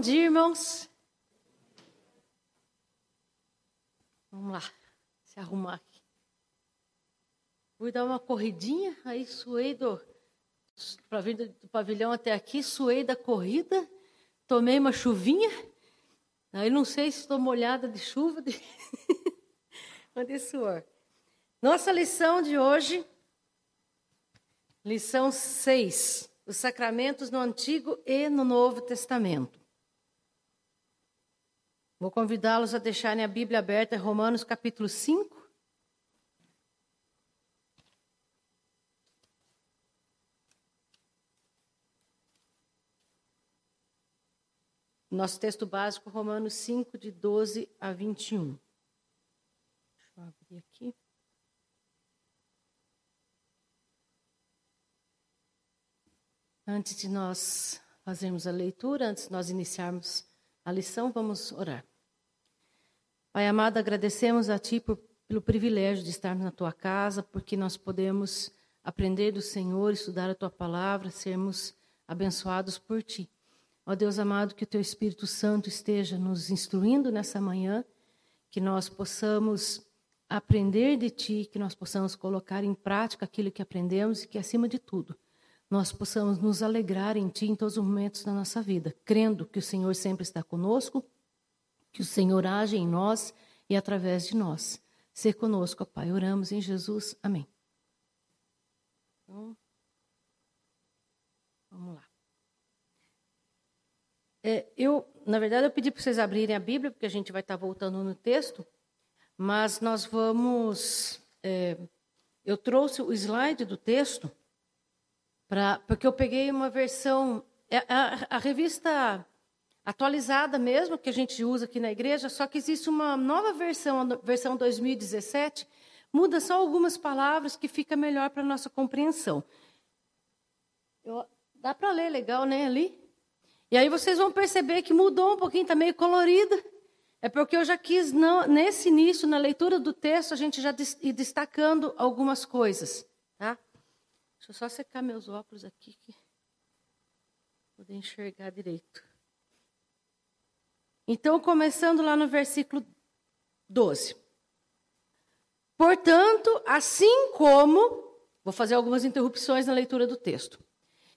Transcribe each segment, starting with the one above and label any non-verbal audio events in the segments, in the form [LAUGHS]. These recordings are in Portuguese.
Bom dia, irmãos. Vamos lá, se arrumar aqui. Fui dar uma corridinha, aí suei do, para vir do pavilhão até aqui, suei da corrida, tomei uma chuvinha, aí não sei se estou molhada de chuva de... [LAUGHS] de suor. Nossa lição de hoje, lição 6, os sacramentos no Antigo e no Novo Testamento. Vou convidá-los a deixarem a Bíblia aberta Romanos capítulo 5. Nosso texto básico, Romanos 5, de 12 a 21. Deixa eu abrir aqui. Antes de nós fazermos a leitura, antes de nós iniciarmos a lição, vamos orar. Pai amado, agradecemos a Ti por, pelo privilégio de estarmos na Tua casa, porque nós podemos aprender do Senhor, estudar a Tua palavra, sermos abençoados por Ti. Ó Deus amado, que o Teu Espírito Santo esteja nos instruindo nessa manhã, que nós possamos aprender de Ti, que nós possamos colocar em prática aquilo que aprendemos e que, acima de tudo, nós possamos nos alegrar em Ti em todos os momentos da nossa vida, crendo que o Senhor sempre está conosco que o Senhor age em nós e através de nós. Ser conosco, ó Pai. Oramos em Jesus. Amém. Então, vamos lá. É, eu, na verdade, eu pedi para vocês abrirem a Bíblia, porque a gente vai estar voltando no texto, mas nós vamos. É, eu trouxe o slide do texto, pra, porque eu peguei uma versão. É, a, a revista atualizada mesmo, que a gente usa aqui na igreja, só que existe uma nova versão, a versão 2017, muda só algumas palavras que fica melhor para a nossa compreensão. Eu, dá para ler legal, né, ali? E aí vocês vão perceber que mudou um pouquinho, está meio colorida. É porque eu já quis, não, nesse início, na leitura do texto, a gente já ir destacando algumas coisas. Tá? Deixa eu só secar meus óculos aqui, que poder enxergar direito. Então, começando lá no versículo 12. Portanto, assim como. Vou fazer algumas interrupções na leitura do texto.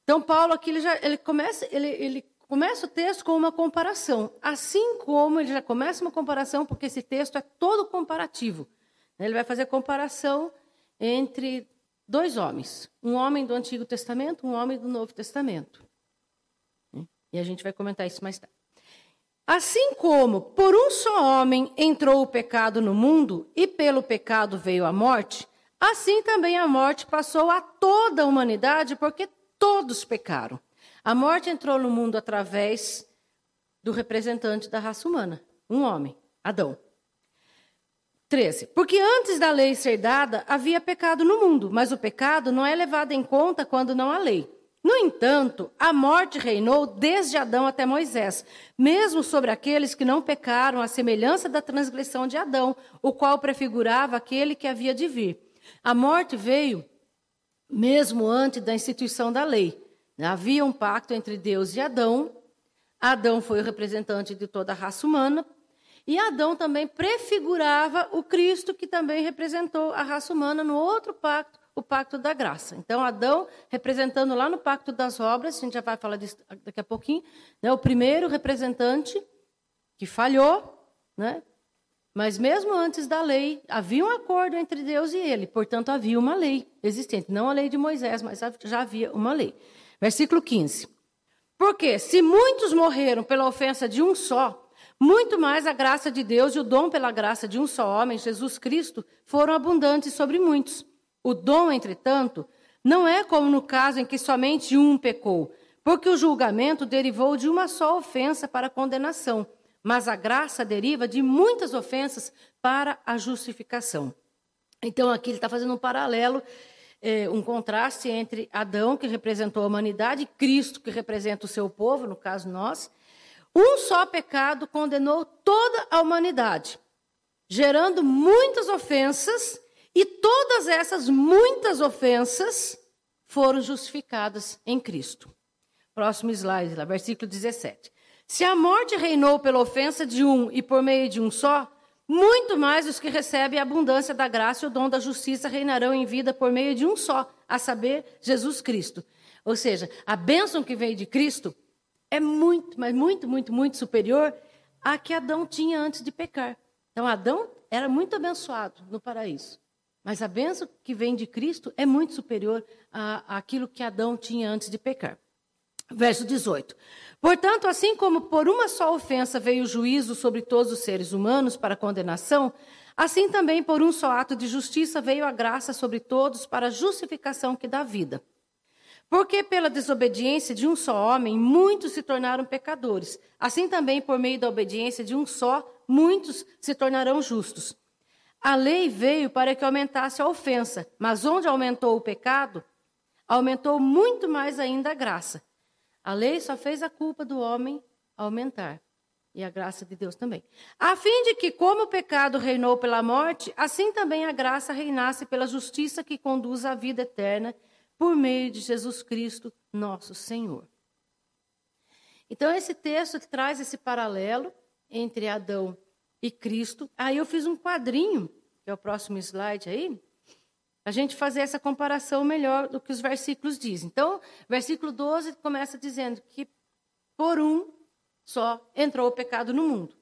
Então, Paulo aqui ele já ele começa, ele, ele começa o texto com uma comparação. Assim como ele já começa uma comparação, porque esse texto é todo comparativo. Ele vai fazer comparação entre dois homens: um homem do Antigo Testamento, um homem do Novo Testamento. E a gente vai comentar isso mais tarde. Assim como por um só homem entrou o pecado no mundo e pelo pecado veio a morte, assim também a morte passou a toda a humanidade porque todos pecaram. A morte entrou no mundo através do representante da raça humana, um homem, Adão. 13. Porque antes da lei ser dada, havia pecado no mundo, mas o pecado não é levado em conta quando não há lei. No entanto, a morte reinou desde Adão até Moisés, mesmo sobre aqueles que não pecaram, à semelhança da transgressão de Adão, o qual prefigurava aquele que havia de vir. A morte veio mesmo antes da instituição da lei. Havia um pacto entre Deus e Adão. Adão foi o representante de toda a raça humana. E Adão também prefigurava o Cristo, que também representou a raça humana no outro pacto o pacto da graça. Então, Adão, representando lá no pacto das obras, a gente já vai falar disso daqui a pouquinho, né, o primeiro representante que falhou, né, mas mesmo antes da lei, havia um acordo entre Deus e ele, portanto, havia uma lei existente. Não a lei de Moisés, mas já havia uma lei. Versículo 15. Porque se muitos morreram pela ofensa de um só, muito mais a graça de Deus e o dom pela graça de um só homem, Jesus Cristo, foram abundantes sobre muitos. O dom, entretanto, não é como no caso em que somente um pecou, porque o julgamento derivou de uma só ofensa para a condenação, mas a graça deriva de muitas ofensas para a justificação. Então, aqui ele está fazendo um paralelo, é, um contraste entre Adão, que representou a humanidade, e Cristo, que representa o seu povo, no caso nós. Um só pecado condenou toda a humanidade, gerando muitas ofensas e todas essas muitas ofensas foram justificadas em Cristo. Próximo slide, lá, versículo 17. Se a morte reinou pela ofensa de um e por meio de um só, muito mais os que recebem a abundância da graça e o dom da justiça reinarão em vida por meio de um só, a saber, Jesus Cristo. Ou seja, a bênção que veio de Cristo é muito, mas muito, muito, muito superior à que Adão tinha antes de pecar. Então, Adão era muito abençoado no paraíso. Mas a bênção que vem de Cristo é muito superior àquilo que Adão tinha antes de pecar. Verso 18. Portanto, assim como por uma só ofensa veio o juízo sobre todos os seres humanos para condenação, assim também por um só ato de justiça veio a graça sobre todos para a justificação que dá vida. Porque pela desobediência de um só homem, muitos se tornaram pecadores. Assim também, por meio da obediência de um só, muitos se tornarão justos. A lei veio para que aumentasse a ofensa, mas onde aumentou o pecado, aumentou muito mais ainda a graça. A lei só fez a culpa do homem aumentar. E a graça de Deus também. A fim de que, como o pecado reinou pela morte, assim também a graça reinasse pela justiça que conduz à vida eterna por meio de Jesus Cristo, nosso Senhor. Então, esse texto traz esse paralelo entre Adão e Cristo. Aí eu fiz um quadrinho, que é o próximo slide aí, a gente fazer essa comparação melhor do que os versículos dizem. Então, versículo 12 começa dizendo que por um só entrou o pecado no mundo.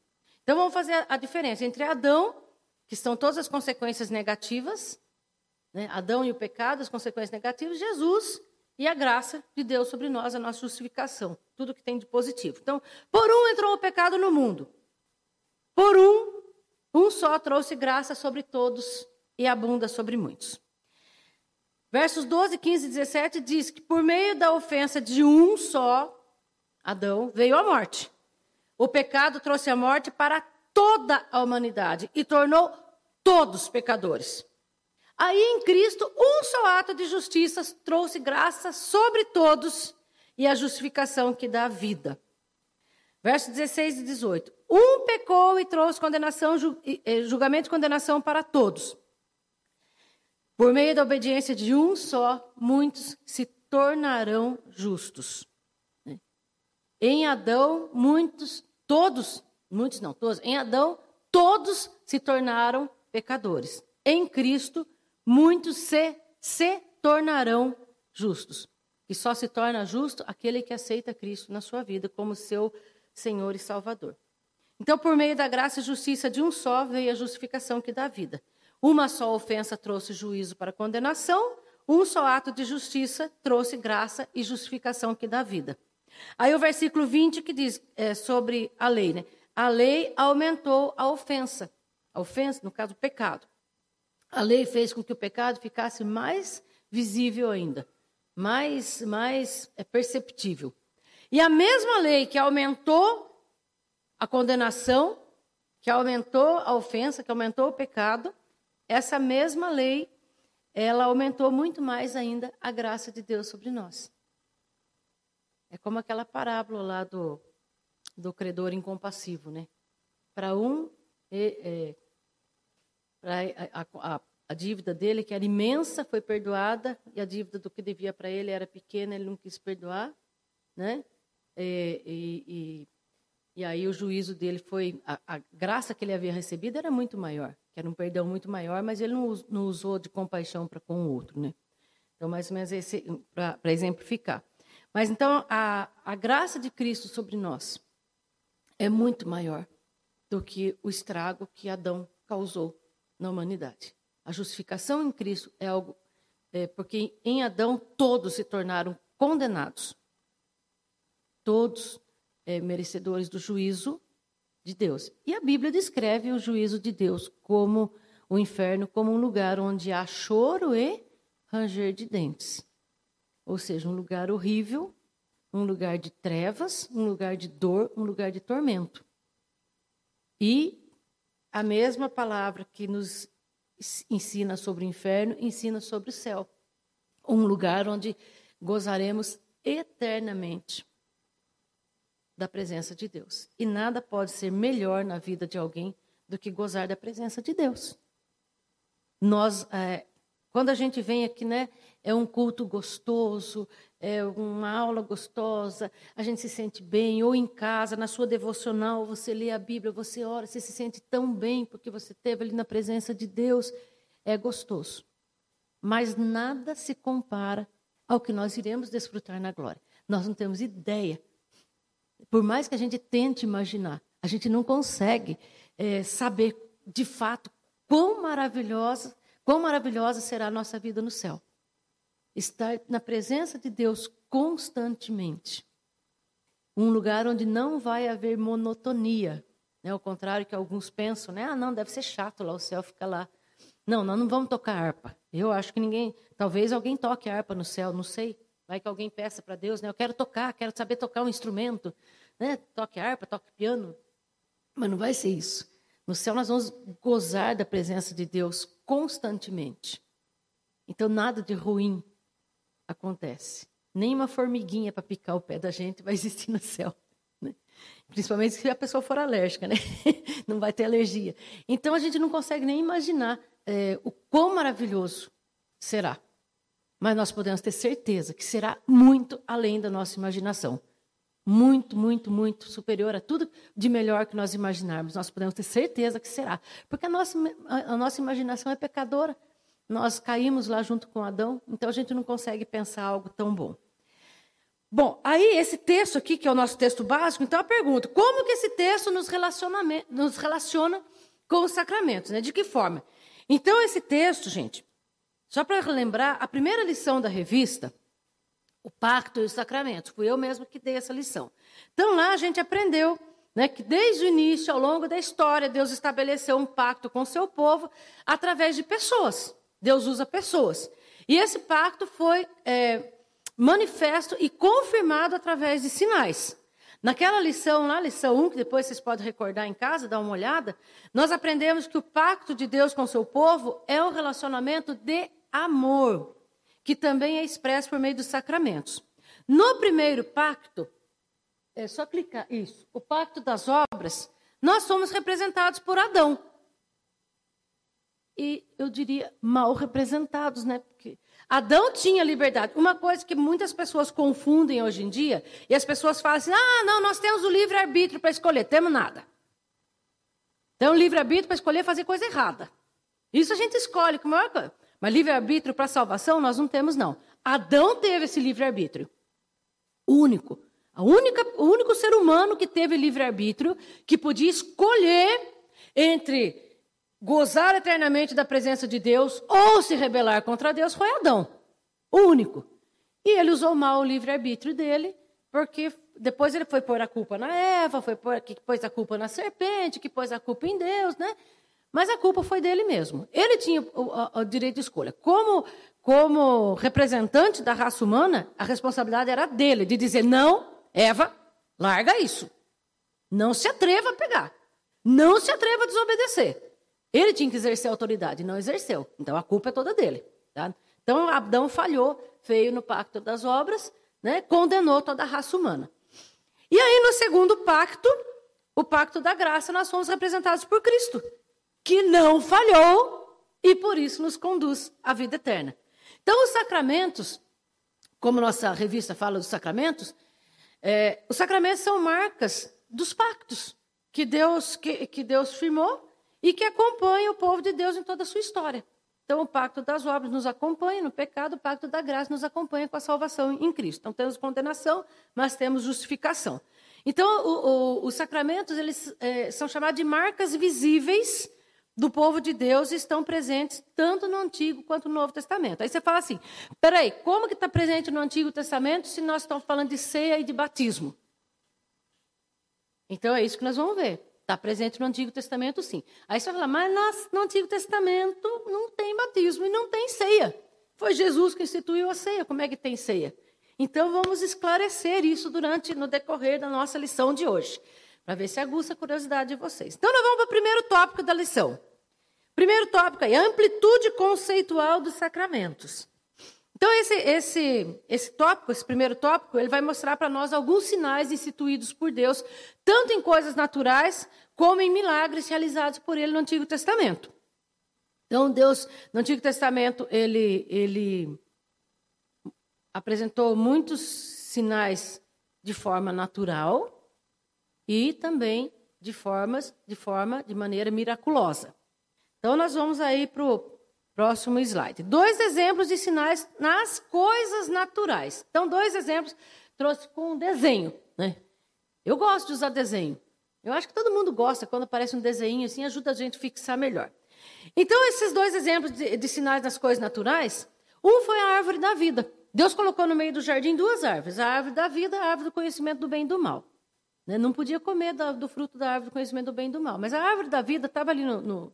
Então, vamos fazer a diferença entre Adão, que são todas as consequências negativas, né? Adão e o pecado, as consequências negativas, Jesus e a graça de Deus sobre nós, a nossa justificação, tudo que tem de positivo. Então, por um entrou o pecado no mundo. Por um, um só trouxe graça sobre todos e abunda sobre muitos. Versos 12, 15 e 17 diz que por meio da ofensa de um só, Adão, veio a morte. O pecado trouxe a morte para toda a humanidade e tornou todos pecadores. Aí em Cristo, um só ato de justiça trouxe graça sobre todos e a justificação que dá vida. Versos 16 e 18. Um pecou e trouxe condenação, julgamento e condenação para todos. Por meio da obediência de um só, muitos se tornarão justos. Em Adão, muitos, todos, muitos não, todos, em Adão, todos se tornaram pecadores. Em Cristo, muitos se, se tornarão justos. E só se torna justo aquele que aceita Cristo na sua vida como seu Senhor e Salvador. Então, por meio da graça e justiça de um só, veio a justificação que dá vida. Uma só ofensa trouxe juízo para condenação, um só ato de justiça trouxe graça e justificação que dá vida. Aí o versículo 20 que diz é, sobre a lei, né? A lei aumentou a ofensa. A ofensa, no caso, o pecado. A lei fez com que o pecado ficasse mais visível ainda, mais, mais é, perceptível. E a mesma lei que aumentou a condenação, que aumentou a ofensa, que aumentou o pecado, essa mesma lei, ela aumentou muito mais ainda a graça de Deus sobre nós. É como aquela parábola lá do, do credor incompassivo, né? Para um, é, é, a, a, a, dívida dele, que era imensa, foi perdoada, e a dívida do que devia para ele era pequena, ele não quis perdoar, né? E, e, e aí o juízo dele foi, a, a, graça que ele havia recebido era muito maior, que era um perdão muito maior, mas ele não, não usou de compaixão para com o outro, né? Então, mais ou menos para exemplificar. Mas então, a, a graça de Cristo sobre nós é muito maior do que o estrago que Adão causou na humanidade. A justificação em Cristo é algo. É, porque em Adão todos se tornaram condenados. Todos é, merecedores do juízo de Deus. E a Bíblia descreve o juízo de Deus como o inferno, como um lugar onde há choro e ranger de dentes. Ou seja, um lugar horrível, um lugar de trevas, um lugar de dor, um lugar de tormento. E a mesma palavra que nos ensina sobre o inferno, ensina sobre o céu. Um lugar onde gozaremos eternamente da presença de Deus. E nada pode ser melhor na vida de alguém do que gozar da presença de Deus. Nós, é, Quando a gente vem aqui, né, é um culto gostoso, é uma aula gostosa, a gente se sente bem, ou em casa, na sua devocional, você lê a Bíblia, você ora, você se sente tão bem porque você esteve ali na presença de Deus, é gostoso. Mas nada se compara ao que nós iremos desfrutar na glória. Nós não temos ideia. Por mais que a gente tente imaginar, a gente não consegue é, saber de fato quão maravilhosa, quão maravilhosa será a nossa vida no céu. Estar na presença de Deus constantemente. Um lugar onde não vai haver monotonia. Né? Ao contrário que alguns pensam, né? Ah, não, deve ser chato lá, o céu fica lá. Não, nós não vamos tocar harpa. Eu acho que ninguém. Talvez alguém toque harpa no céu, não sei. Vai que alguém peça para Deus, né? Eu quero tocar, quero saber tocar um instrumento. Né? Toque harpa, toque piano. Mas não vai ser isso. No céu nós vamos gozar da presença de Deus constantemente. Então nada de ruim acontece. Nem uma formiguinha para picar o pé da gente vai existir no céu. Né? Principalmente se a pessoa for alérgica, né? [LAUGHS] não vai ter alergia. Então a gente não consegue nem imaginar é, o quão maravilhoso será. Mas nós podemos ter certeza que será muito além da nossa imaginação. Muito, muito, muito superior a tudo de melhor que nós imaginarmos. Nós podemos ter certeza que será. Porque a nossa, a, a nossa imaginação é pecadora. Nós caímos lá junto com Adão, então a gente não consegue pensar algo tão bom. Bom, aí esse texto aqui, que é o nosso texto básico, então eu pergunto, como que esse texto nos, nos relaciona com os sacramentos? Né? De que forma? Então, esse texto, gente, só para lembrar, a primeira lição da revista, o pacto e os sacramentos, fui eu mesmo que dei essa lição. Então, lá a gente aprendeu né, que desde o início, ao longo da história, Deus estabeleceu um pacto com o seu povo através de pessoas. Deus usa pessoas. E esse pacto foi é, manifesto e confirmado através de sinais. Naquela lição lá, lição 1, que depois vocês podem recordar em casa, dar uma olhada, nós aprendemos que o pacto de Deus com o seu povo é um relacionamento de amor, que também é expresso por meio dos sacramentos. No primeiro pacto, é só clicar, isso, o pacto das obras, nós somos representados por Adão e eu diria mal representados, né? Porque Adão tinha liberdade. Uma coisa que muitas pessoas confundem hoje em dia, e as pessoas falam assim: ah, não, nós temos o livre-arbítrio para escolher. Temos nada. Temos livre-arbítrio para escolher fazer coisa errada. Isso a gente escolhe com maior coisa. Mas livre-arbítrio para salvação nós não temos, não. Adão teve esse livre-arbítrio. Único. A única, o único ser humano que teve livre-arbítrio, que podia escolher entre gozar eternamente da presença de Deus ou se rebelar contra Deus foi Adão, o único. E ele usou mal o livre-arbítrio dele, porque depois ele foi pôr a culpa na Eva, foi pôr, que pôs a culpa na serpente, que pôs a culpa em Deus, né? Mas a culpa foi dele mesmo. Ele tinha o, o, direito de escolha. Como, como representante da raça humana, a responsabilidade era dele, de dizer: não, Eva, larga isso. Não se atreva a pegar. Não se atreva a desobedecer. Ele tinha que exercer a autoridade, não exerceu. Então a culpa é toda dele. Tá? Então Adão falhou, veio no pacto das obras, né? condenou toda a raça humana. E aí no segundo pacto, o pacto da graça, nós somos representados por Cristo, que não falhou e por isso nos conduz à vida eterna. Então os sacramentos, como nossa revista fala dos sacramentos, é, os sacramentos são marcas dos pactos que Deus, que, que Deus firmou e que acompanha o povo de Deus em toda a sua história. Então, o pacto das obras nos acompanha no pecado, o pacto da graça nos acompanha com a salvação em Cristo. Então, temos condenação, mas temos justificação. Então, o, o, os sacramentos eles é, são chamados de marcas visíveis do povo de Deus estão presentes tanto no Antigo quanto no Novo Testamento. Aí você fala assim: peraí, como que está presente no Antigo Testamento se nós estamos falando de ceia e de batismo? Então, é isso que nós vamos ver. Está presente no Antigo Testamento, sim. Aí você vai falar, mas no Antigo Testamento não tem batismo e não tem ceia. Foi Jesus que instituiu a ceia. Como é que tem ceia? Então vamos esclarecer isso durante no decorrer da nossa lição de hoje, para ver se aguça a curiosidade de vocês. Então nós vamos para o primeiro tópico da lição. Primeiro tópico aí, amplitude conceitual dos sacramentos. Então, esse, esse, esse tópico, esse primeiro tópico, ele vai mostrar para nós alguns sinais instituídos por Deus, tanto em coisas naturais, como em milagres realizados por ele no Antigo Testamento. Então, Deus, no Antigo Testamento, ele, ele apresentou muitos sinais de forma natural e também de formas, de forma, de maneira miraculosa. Então, nós vamos aí para o próximo slide. Dois exemplos de sinais nas coisas naturais. Então, dois exemplos trouxe com um desenho, né? Eu gosto de usar desenho. Eu acho que todo mundo gosta quando aparece um desenho assim, ajuda a gente a fixar melhor. Então, esses dois exemplos de, de sinais das coisas naturais, um foi a árvore da vida. Deus colocou no meio do jardim duas árvores: a árvore da vida a árvore do conhecimento do bem e do mal. Né? Não podia comer do, do, fruto da árvore do conhecimento do bem e do mal. Mas a árvore da vida estava ali no, no,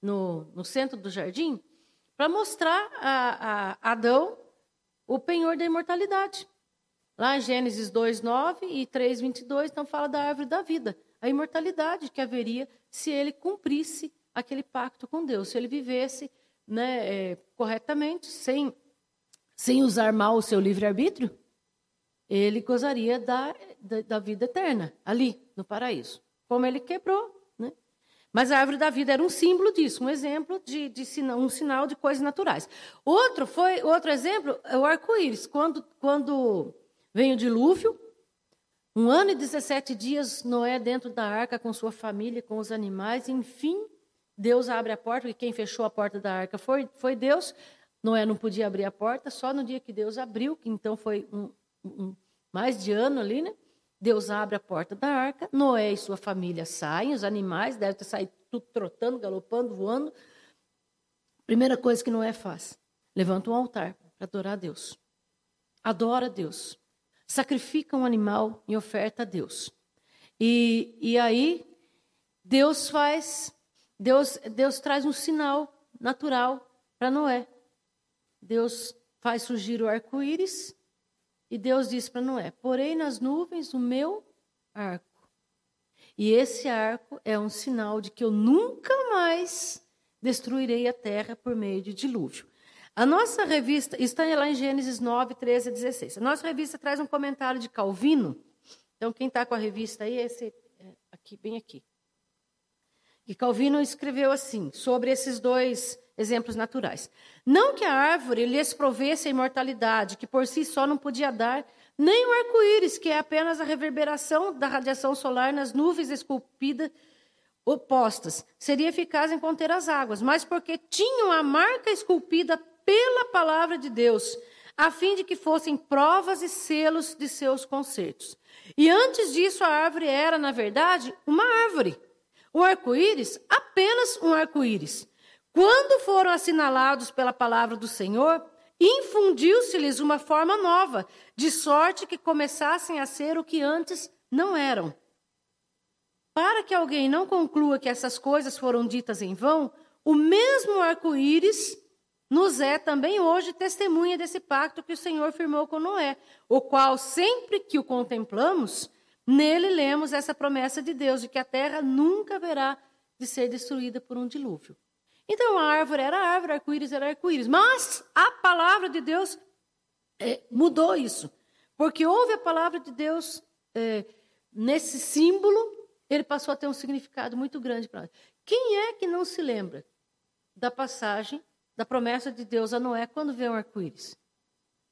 no, no, centro do jardim para mostrar a, a Adão o penhor da imortalidade. Lá em Gênesis 2, 9 e 3, 22, então fala da árvore da vida. A imortalidade que haveria se ele cumprisse aquele pacto com Deus. Se ele vivesse né, é, corretamente, sem, sem usar mal o seu livre-arbítrio, ele gozaria da, da, da, vida eterna, ali, no paraíso. Como ele quebrou. Mas a árvore da vida era um símbolo disso, um exemplo de, de sinal, um sinal de coisas naturais. Outro foi outro exemplo é o arco-íris. Quando, quando vem o dilúvio, um ano e 17 dias Noé dentro da arca com sua família, com os animais, enfim, Deus abre a porta, porque quem fechou a porta da arca foi, foi Deus. Noé não podia abrir a porta, só no dia que Deus abriu, que então foi um, um, mais de ano ali, né? Deus abre a porta da arca, Noé e sua família saem, os animais devem ter saído tudo trotando, galopando, voando. Primeira coisa que Noé faz: levanta um altar para adorar a Deus. Adora a Deus. Sacrifica um animal em oferta a Deus. E, e aí, Deus faz Deus, Deus traz um sinal natural para Noé. Deus faz surgir o arco-íris e Deus diz para Noé: Porei nas nuvens o meu arco. E esse arco é um sinal de que eu nunca mais destruirei a terra por meio de dilúvio. A nossa revista, está lá em Gênesis 9, 13 a 16. A nossa revista traz um comentário de Calvino. Então, quem está com a revista aí, é esse aqui, bem aqui. E Calvino escreveu assim, sobre esses dois exemplos naturais. Não que a árvore lhes provesse a imortalidade, que por si só não podia dar, nem o arco-íris, que é apenas a reverberação da radiação solar nas nuvens esculpidas opostas, seria eficaz em conter as águas, mas porque tinham a marca esculpida pela palavra de Deus, a fim de que fossem provas e selos de seus concertos. E antes disso, a árvore era, na verdade, uma árvore o arco-íris, apenas um arco-íris. Quando foram assinalados pela palavra do Senhor, infundiu-se-lhes uma forma nova, de sorte que começassem a ser o que antes não eram. Para que alguém não conclua que essas coisas foram ditas em vão, o mesmo arco-íris nos é também hoje testemunha desse pacto que o Senhor firmou com Noé, o qual, sempre que o contemplamos, Nele lemos essa promessa de Deus de que a terra nunca haverá de ser destruída por um dilúvio. Então a árvore era árvore, arco-íris era arco-íris. Mas a palavra de Deus é, mudou isso. Porque houve a palavra de Deus é, nesse símbolo, ele passou a ter um significado muito grande para nós. Quem é que não se lembra da passagem da promessa de Deus a Noé quando vê um arco-íris?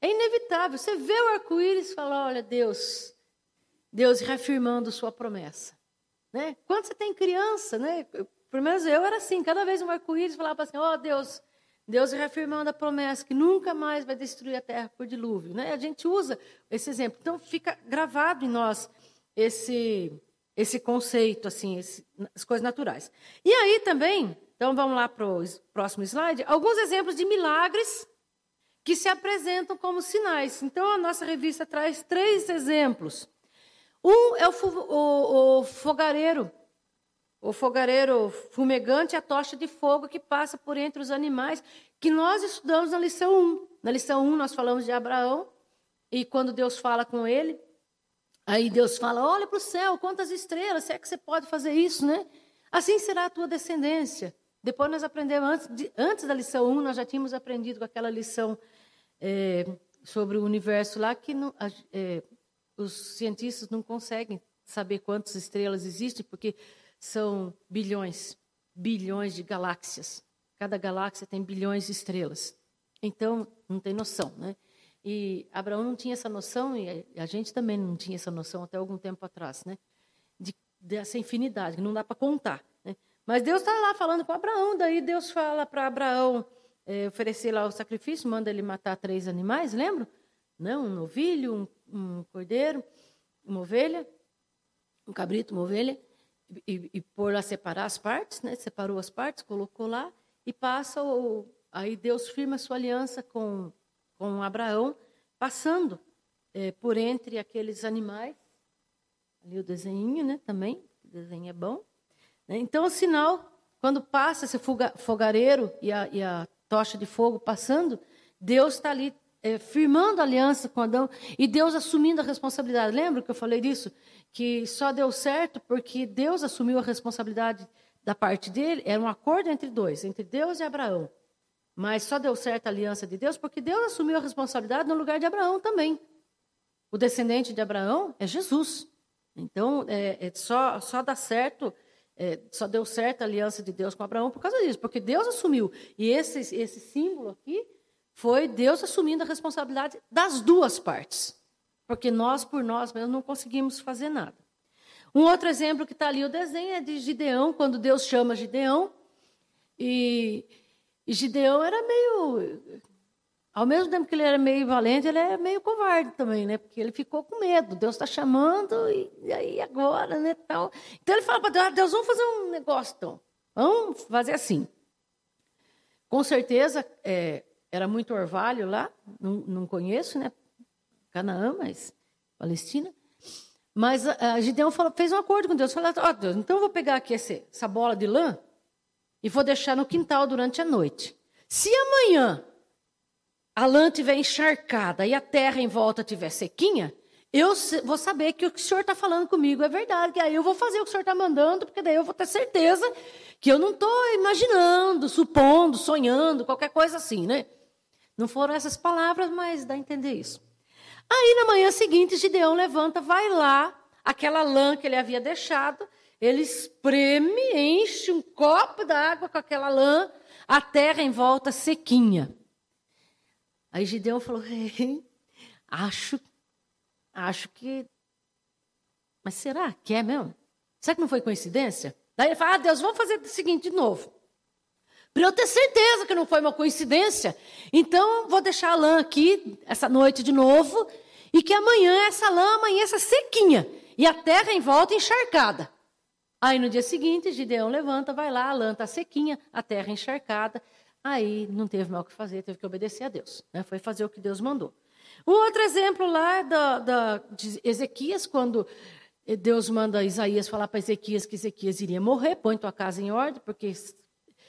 É inevitável. Você vê o arco-íris e fala: olha, Deus, Deus reafirmando sua promessa. Né? Quando você tem criança, né? Pelo menos eu era assim, cada vez um arco-íris falava assim, ó oh, Deus, Deus reafirmando a promessa que nunca mais vai destruir a terra por dilúvio. Né? A gente usa esse exemplo. Então fica gravado em nós esse, esse conceito, assim, esse, as coisas naturais. E aí também, então vamos lá para o próximo slide, alguns exemplos de milagres que se apresentam como sinais. Então a nossa revista traz três exemplos um é o, o, o fogareiro, o fogareiro fumegante, a tocha de fogo que passa por entre os animais, que nós estudamos na lição 1. Na lição 1 nós falamos de Abraão, e quando Deus fala com ele, aí Deus fala: olha para o céu, quantas estrelas, se é que você pode fazer isso, né? Assim será a tua descendência. Depois nós aprendemos, antes, de, antes da lição 1, nós já tínhamos aprendido com aquela lição é, sobre o universo lá, que não, é, os cientistas não conseguem saber quantas estrelas existem, porque são bilhões, bilhões de galáxias. Cada galáxia tem bilhões de estrelas. Então, não tem noção, né? E Abraão não tinha essa noção, e a gente também não tinha essa noção até algum tempo atrás, né? De, dessa infinidade, que não dá para contar. Né? Mas Deus está lá falando com Abraão, daí Deus fala para Abraão é, oferecer lá o sacrifício, manda ele matar três animais, lembra? Não, um novilho, um, um cordeiro, uma ovelha, um cabrito, uma ovelha, e, e pôr lá separar as partes, né? Separou as partes, colocou lá e passa o, aí Deus firma sua aliança com com Abraão, passando é, por entre aqueles animais. Ali o desenho, né, também, o desenho é bom. Né? Então, o sinal, quando passa esse fogareiro e a, e a tocha de fogo passando, Deus está ali é, firmando aliança com Adão e Deus assumindo a responsabilidade. Lembra que eu falei disso? Que só deu certo porque Deus assumiu a responsabilidade da parte dele, era um acordo entre dois, entre Deus e Abraão. Mas só deu certo a aliança de Deus porque Deus assumiu a responsabilidade no lugar de Abraão também. O descendente de Abraão é Jesus. Então, é, é só, só dá certo, é, só deu certo a aliança de Deus com Abraão por causa disso, porque Deus assumiu. E esse, esse símbolo aqui foi Deus assumindo a responsabilidade das duas partes. Porque nós, por nós mesmos, não conseguimos fazer nada. Um outro exemplo que está ali, o desenho é de Gideão, quando Deus chama Gideão. E e Gideão era meio. Ao mesmo tempo que ele era meio valente, ele era meio covarde também, né? Porque ele ficou com medo. Deus está chamando, e, aí agora, né? Tal. Então ele fala para Deus: ah, Deus, vamos fazer um negócio, então. Vamos fazer assim. Com certeza, é, era muito orvalho lá, não, não, conheço, né? Canaã, mas Palestina. Mas a, Gideão falou, fez um acordo com Deus. Falou: Ó, oh, Deus, então eu vou pegar aqui esse, essa bola de lã e vou deixar no quintal durante a noite. Se amanhã a lã estiver encharcada e a terra em volta estiver sequinha, eu vou saber que o que o senhor está falando comigo é verdade, que aí eu vou fazer o que o senhor está mandando, porque daí eu vou ter certeza que eu não estou imaginando, supondo, sonhando, qualquer coisa assim, né? Não foram essas palavras, mas dá a entender isso. Aí na manhã seguinte, Gideão levanta, vai lá, aquela lã que ele havia deixado, ele espreme, enche um copo d'água com aquela lã, a terra em volta sequinha. Aí Gideão falou: [LAUGHS] acho, acho que. Mas será que é mesmo? Será que não foi coincidência? Daí ele fala: ah, Deus, vamos fazer o seguinte de novo. Para eu ter certeza que não foi uma coincidência, então vou deixar a lã aqui essa noite de novo e que amanhã essa lã amanheça sequinha e a terra em volta encharcada. Aí no dia seguinte, Gideão levanta, vai lá, a lã está sequinha, a terra encharcada. Aí não teve mal o que fazer, teve que obedecer a Deus. Né? Foi fazer o que Deus mandou. Um outro exemplo lá da, da, de Ezequias, quando Deus manda Isaías falar para Ezequias que Ezequias iria morrer, põe tua casa em ordem, porque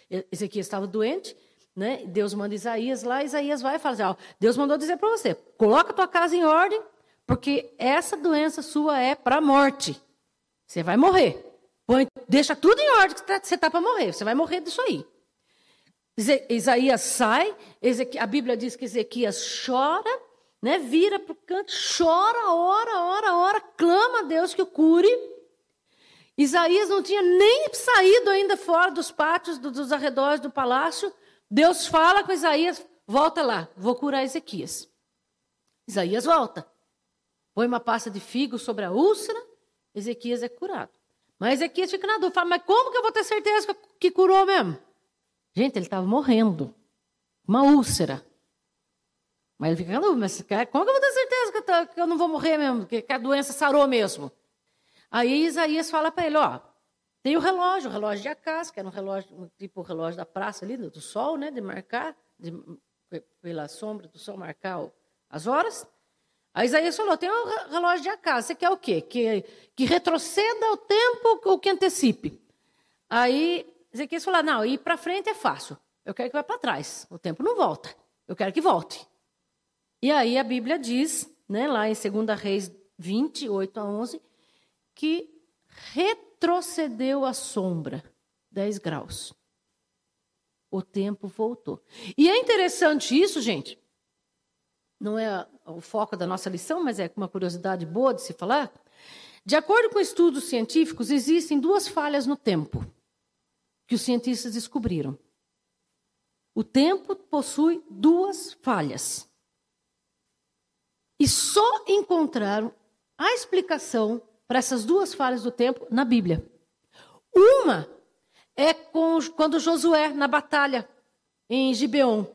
Ezequias estava doente. Né? Deus manda Isaías lá, Isaías vai e fala assim, ó, Deus mandou dizer para você, coloca tua casa em ordem, porque essa doença sua é para a morte. Você vai morrer. Põe, deixa tudo em ordem, que tá, você está para morrer. Você vai morrer disso aí. Isaías sai, a Bíblia diz que Ezequias chora, né, vira para o canto, chora, ora, ora, ora, clama a Deus que o cure. Isaías não tinha nem saído ainda fora dos pátios, dos arredores do palácio. Deus fala com Isaías: volta lá, vou curar Ezequias. Isaías volta. Põe uma pasta de figo sobre a úlcera, Ezequias é curado. Mas Ezequias fica na dúvida, fala, mas como que eu vou ter certeza que curou mesmo? Gente, ele estava morrendo. Uma úlcera. Mas ele fica na dúvida, mas como que eu vou ter certeza que eu, não vou morrer mesmo? Que, a doença sarou mesmo? Aí Isaías fala para ele, ó, tem o relógio, o relógio de Acas, que era um relógio, tipo o relógio da praça ali, do sol, né, de marcar, de, pela sombra do sol marcar as horas. Aí Isaías falou: tem um relógio de acaso, você quer o quê? Que, que retroceda o tempo ou que antecipe? Aí Ezequiel falou: não, ir para frente é fácil. Eu quero que vá para trás. O tempo não volta. Eu quero que volte. E aí a Bíblia diz, né, lá em 2 Reis 28 a 11, que retrocedeu a sombra 10 graus. O tempo voltou. E é interessante isso, gente, não é o foco da nossa lição, mas é uma curiosidade boa de se falar. De acordo com estudos científicos, existem duas falhas no tempo que os cientistas descobriram. O tempo possui duas falhas. E só encontraram a explicação para essas duas falhas do tempo na Bíblia. Uma é com, quando Josué, na batalha em Gibeon,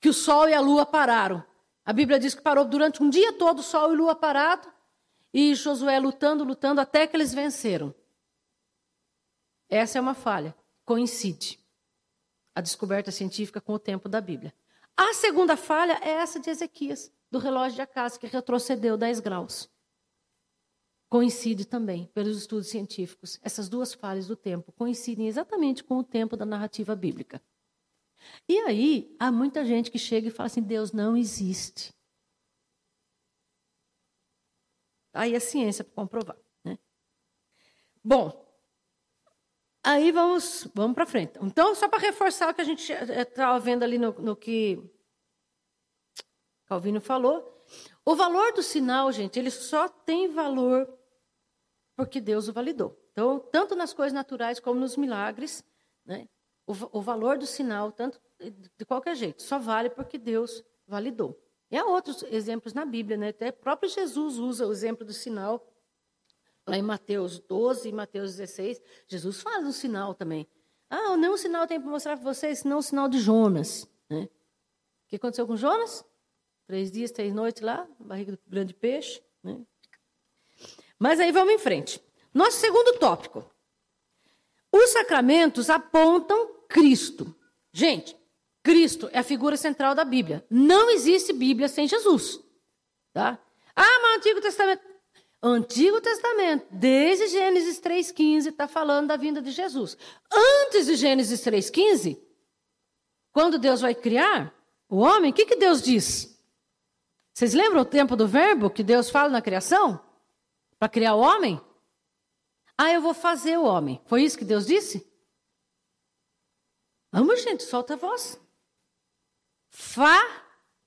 que o sol e a lua pararam. A Bíblia diz que parou durante um dia todo, sol e lua parado, e Josué lutando, lutando, até que eles venceram. Essa é uma falha. Coincide a descoberta científica com o tempo da Bíblia. A segunda falha é essa de Ezequias, do relógio de Acácio, que retrocedeu 10 graus. Coincide também, pelos estudos científicos, essas duas falhas do tempo coincidem exatamente com o tempo da narrativa bíblica. E aí, há muita gente que chega e fala assim: Deus não existe. Aí a ciência para comprovar. Né? Bom, Aí vamos, vamos para frente. Então, só para reforçar o que a gente estava vendo ali no, no que Calvino falou, o valor do sinal, gente, ele só tem valor porque Deus o validou. Então, tanto nas coisas naturais como nos milagres, né, o, o valor do sinal, tanto de qualquer jeito, só vale porque Deus validou. E há outros exemplos na Bíblia, né? Até próprio Jesus usa o exemplo do sinal Lá em Mateus 12 e Mateus 16, Jesus fala do sinal também. Ah, nenhum sinal tem para mostrar para vocês, senão o sinal de Jonas. Né? O que aconteceu com Jonas? Três dias, três noites lá, barriga do grande peixe. Né? Mas aí vamos em frente. Nosso segundo tópico. Os sacramentos apontam Cristo. Gente, Cristo é a figura central da Bíblia. Não existe Bíblia sem Jesus. Tá? Ah, mas o Antigo Testamento. Antigo Testamento, desde Gênesis 3,15, está falando da vinda de Jesus. Antes de Gênesis 3,15, quando Deus vai criar o homem, o que, que Deus diz? Vocês lembram o tempo do verbo que Deus fala na criação? Para criar o homem? Ah, eu vou fazer o homem. Foi isso que Deus disse? Vamos, gente, solta a voz. Façamos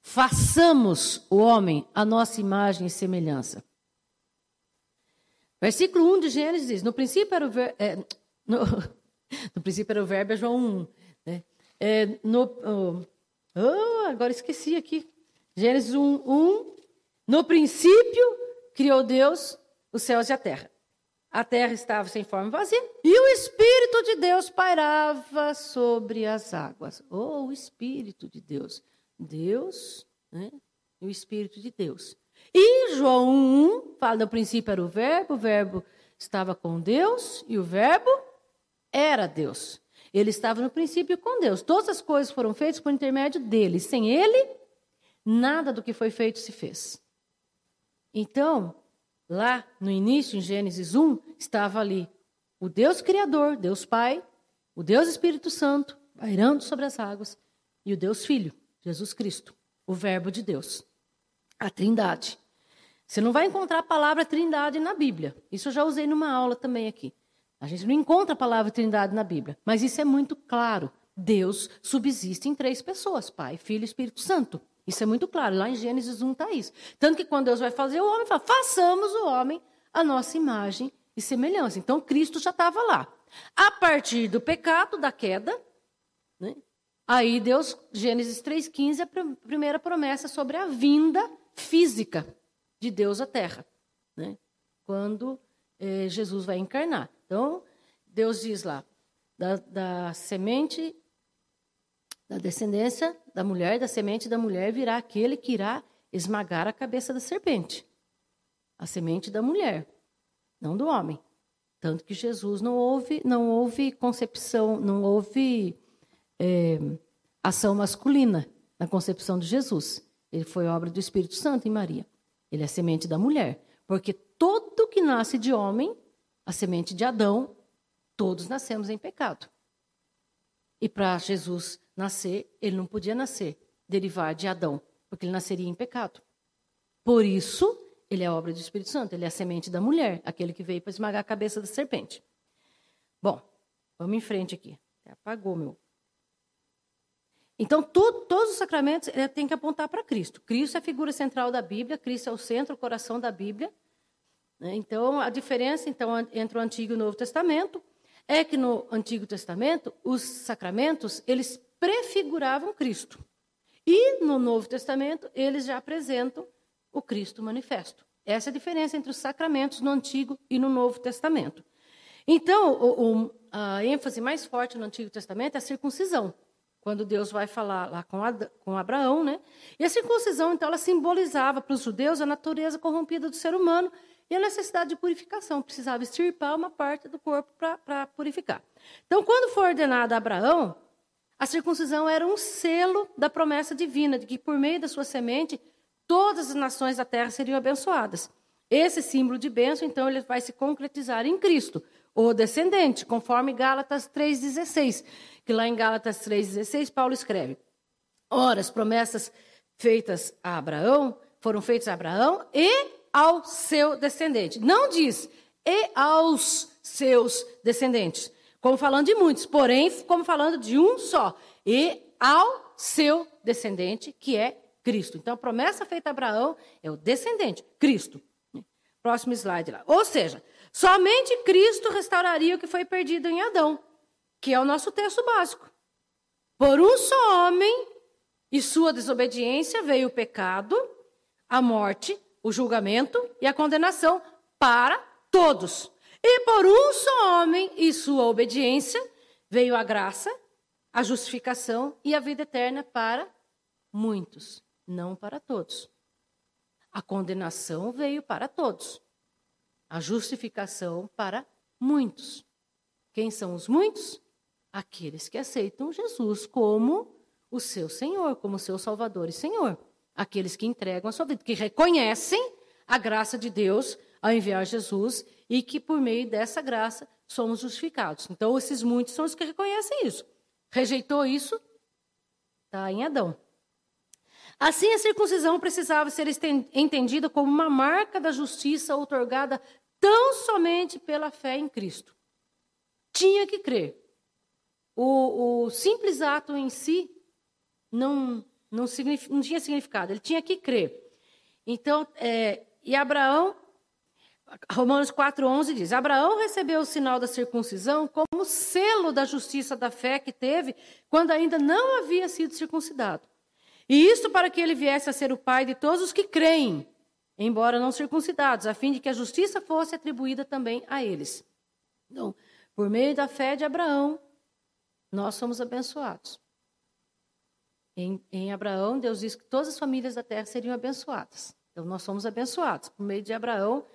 Façamos o homem a nossa imagem e semelhança. Versículo 1 de Gênesis diz: No princípio era o verbo. É, no, [LAUGHS] no, princípio era o verbo, é João 1. Né? É, no, oh, oh, agora esqueci aqui. Gênesis 1, 1. No princípio criou Deus os céus e a terra. A terra estava sem forma vazia e o Espírito de Deus pairava sobre as águas. Oh, o Espírito de Deus. Deus né? e o Espírito de Deus. E João 1 fala: no princípio era o Verbo, o Verbo estava com Deus e o Verbo era Deus. Ele estava no princípio com Deus. Todas as coisas foram feitas por intermédio dele. Sem ele, nada do que foi feito se fez. Então, lá no início, em Gênesis 1, estava ali o Deus Criador, Deus Pai, o Deus Espírito Santo, pairando sobre as águas, e o Deus Filho, Jesus Cristo, o Verbo de Deus, a Trindade. Você não vai encontrar a palavra Trindade na Bíblia. Isso eu já usei numa aula também aqui. A gente não encontra a palavra Trindade na Bíblia, mas isso é muito claro. Deus subsiste em três pessoas: Pai, Filho e Espírito Santo. Isso é muito claro. Lá em Gênesis 1 está isso. Tanto que quando Deus vai fazer o homem, fala: façamos o homem a nossa imagem e semelhança. Então Cristo já estava lá. A partir do pecado, da queda, né, Aí Deus, Gênesis 3,15, a primeira promessa sobre a vinda física de Deus à Terra, né? quando eh, Jesus vai encarnar. Então, Deus diz lá, da, da, semente, da descendência da mulher, da semente da mulher, virá aquele que irá esmagar a cabeça da serpente. A semente da mulher, não do homem. Tanto que Jesus não houve, não houve concepção, não houve é, ação masculina na concepção de Jesus. Ele foi obra do Espírito Santo em Maria. Ele é a semente da mulher. Porque todo que nasce de homem, a semente de Adão, todos nascemos em pecado. E para Jesus nascer, ele não podia nascer, derivar de Adão, porque ele nasceria em pecado. Por isso, ele é obra do Espírito Santo, ele é a semente da mulher, aquele que veio para esmagar a cabeça da serpente. Bom, vamos em frente aqui. Apagou meu então, tudo, todos os sacramentos têm que apontar para Cristo. Cristo é a figura central da Bíblia, Cristo é o centro, o coração da Bíblia. Né? Então, a diferença então, entre o Antigo e o Novo Testamento é que no Antigo Testamento os sacramentos eles prefiguravam Cristo. E no Novo Testamento eles já apresentam o Cristo manifesto. Essa é a diferença entre os sacramentos no Antigo e no Novo Testamento. Então, o, o, a ênfase mais forte no Antigo Testamento é a circuncisão, quando Deus vai falar lá com, Ad, com Abraão, né? E a circuncisão, então, ela simbolizava para os judeus a natureza corrompida do ser humano e a necessidade de purificação. Precisava extirpar uma parte do corpo para purificar. Então, quando foi ordenado a Abraão, a circuncisão era um selo da promessa divina, de que por meio da sua semente todas as nações da terra seriam abençoadas. Esse símbolo de bênção, então, ele vai se concretizar em Cristo, o descendente, conforme Gálatas 3,16, que lá em Gálatas 3,16 Paulo escreve: Ora, as promessas feitas a Abraão foram feitas a Abraão e ao seu descendente. Não diz e aos seus descendentes, como falando de muitos, porém, como falando de um só, e ao seu descendente, que é Cristo. Então, a promessa feita a Abraão é o descendente, Cristo. Próximo slide lá. Ou seja, somente Cristo restauraria o que foi perdido em Adão, que é o nosso texto básico. Por um só homem e sua desobediência veio o pecado, a morte, o julgamento e a condenação para todos. E por um só homem e sua obediência veio a graça, a justificação e a vida eterna para muitos não para todos. A condenação veio para todos. A justificação para muitos. Quem são os muitos? Aqueles que aceitam Jesus como o seu Senhor, como seu Salvador e Senhor. Aqueles que entregam a sua vida, que reconhecem a graça de Deus ao enviar Jesus e que por meio dessa graça somos justificados. Então, esses muitos são os que reconhecem isso. Rejeitou isso, está em Adão. Assim, a circuncisão precisava ser entendida como uma marca da justiça outorgada tão somente pela fé em Cristo. Tinha que crer. O, o simples ato em si não, não, não, tinha significado, ele tinha que crer. Então, é, e Abraão, Romanos 4,11 diz: Abraão recebeu o sinal da circuncisão como selo da justiça da fé que teve quando ainda não havia sido circuncidado. E isto para que ele viesse a ser o pai de todos os que creem, embora não circuncidados, a fim de que a justiça fosse atribuída também a eles. Então, por meio da fé de Abraão, nós somos abençoados. Em, em Abraão, Deus disse que todas as famílias da terra seriam abençoadas. Então, nós somos abençoados por meio de Abraão.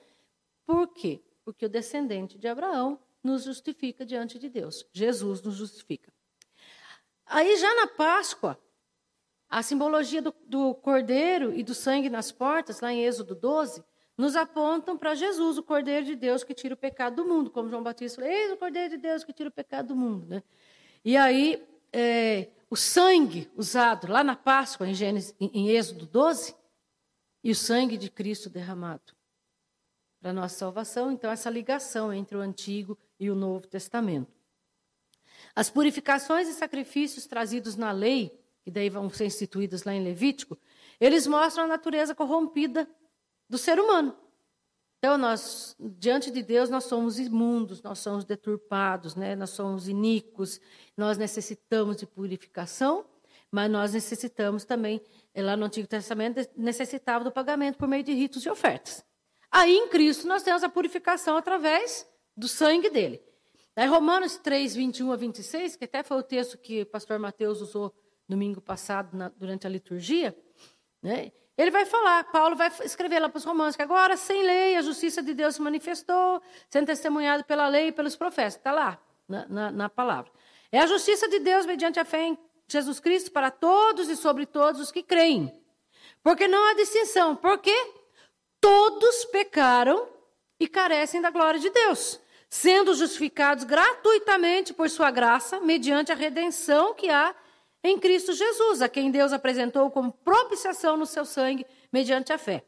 Por quê? Porque o descendente de Abraão nos justifica diante de Deus. Jesus nos justifica. Aí, já na Páscoa, a simbologia do, do, cordeiro e do sangue nas portas, lá em Êxodo 12, nos apontam para Jesus, o cordeiro de Deus que tira o pecado do mundo. Como João Batista falou, eis o cordeiro de Deus que tira o pecado do mundo. Né? E aí, é, o sangue usado lá na Páscoa, em, Gênesis, em Êxodo 12, e o sangue de Cristo derramado para a nossa salvação. Então, essa ligação entre o Antigo e o Novo Testamento. As purificações e sacrifícios trazidos na lei que daí vão ser instituídas lá em Levítico, eles mostram a natureza corrompida do ser humano. Então, nós, diante de Deus, nós somos imundos, nós somos deturpados, né? nós somos iníquos, nós necessitamos de purificação, mas nós necessitamos também, lá no Antigo Testamento, necessitava do pagamento por meio de ritos e ofertas. Aí, em Cristo, nós temos a purificação através do sangue dele. Daí, Romanos 3, 21 a 26, que até foi o texto que o pastor Mateus usou domingo passado, na, durante a liturgia, né? ele vai falar, Paulo vai escrever lá para os romanos, que agora, sem lei, a justiça de Deus se manifestou, sendo testemunhado pela lei e pelos profetas. Está lá, na, na, na palavra. É a justiça de Deus mediante a fé em Jesus Cristo para todos e sobre todos os que creem. Porque não há distinção. Porque todos pecaram e carecem da glória de Deus, sendo justificados gratuitamente por sua graça, mediante a redenção que há em Cristo Jesus, a quem Deus apresentou como propiciação no seu sangue, mediante a fé.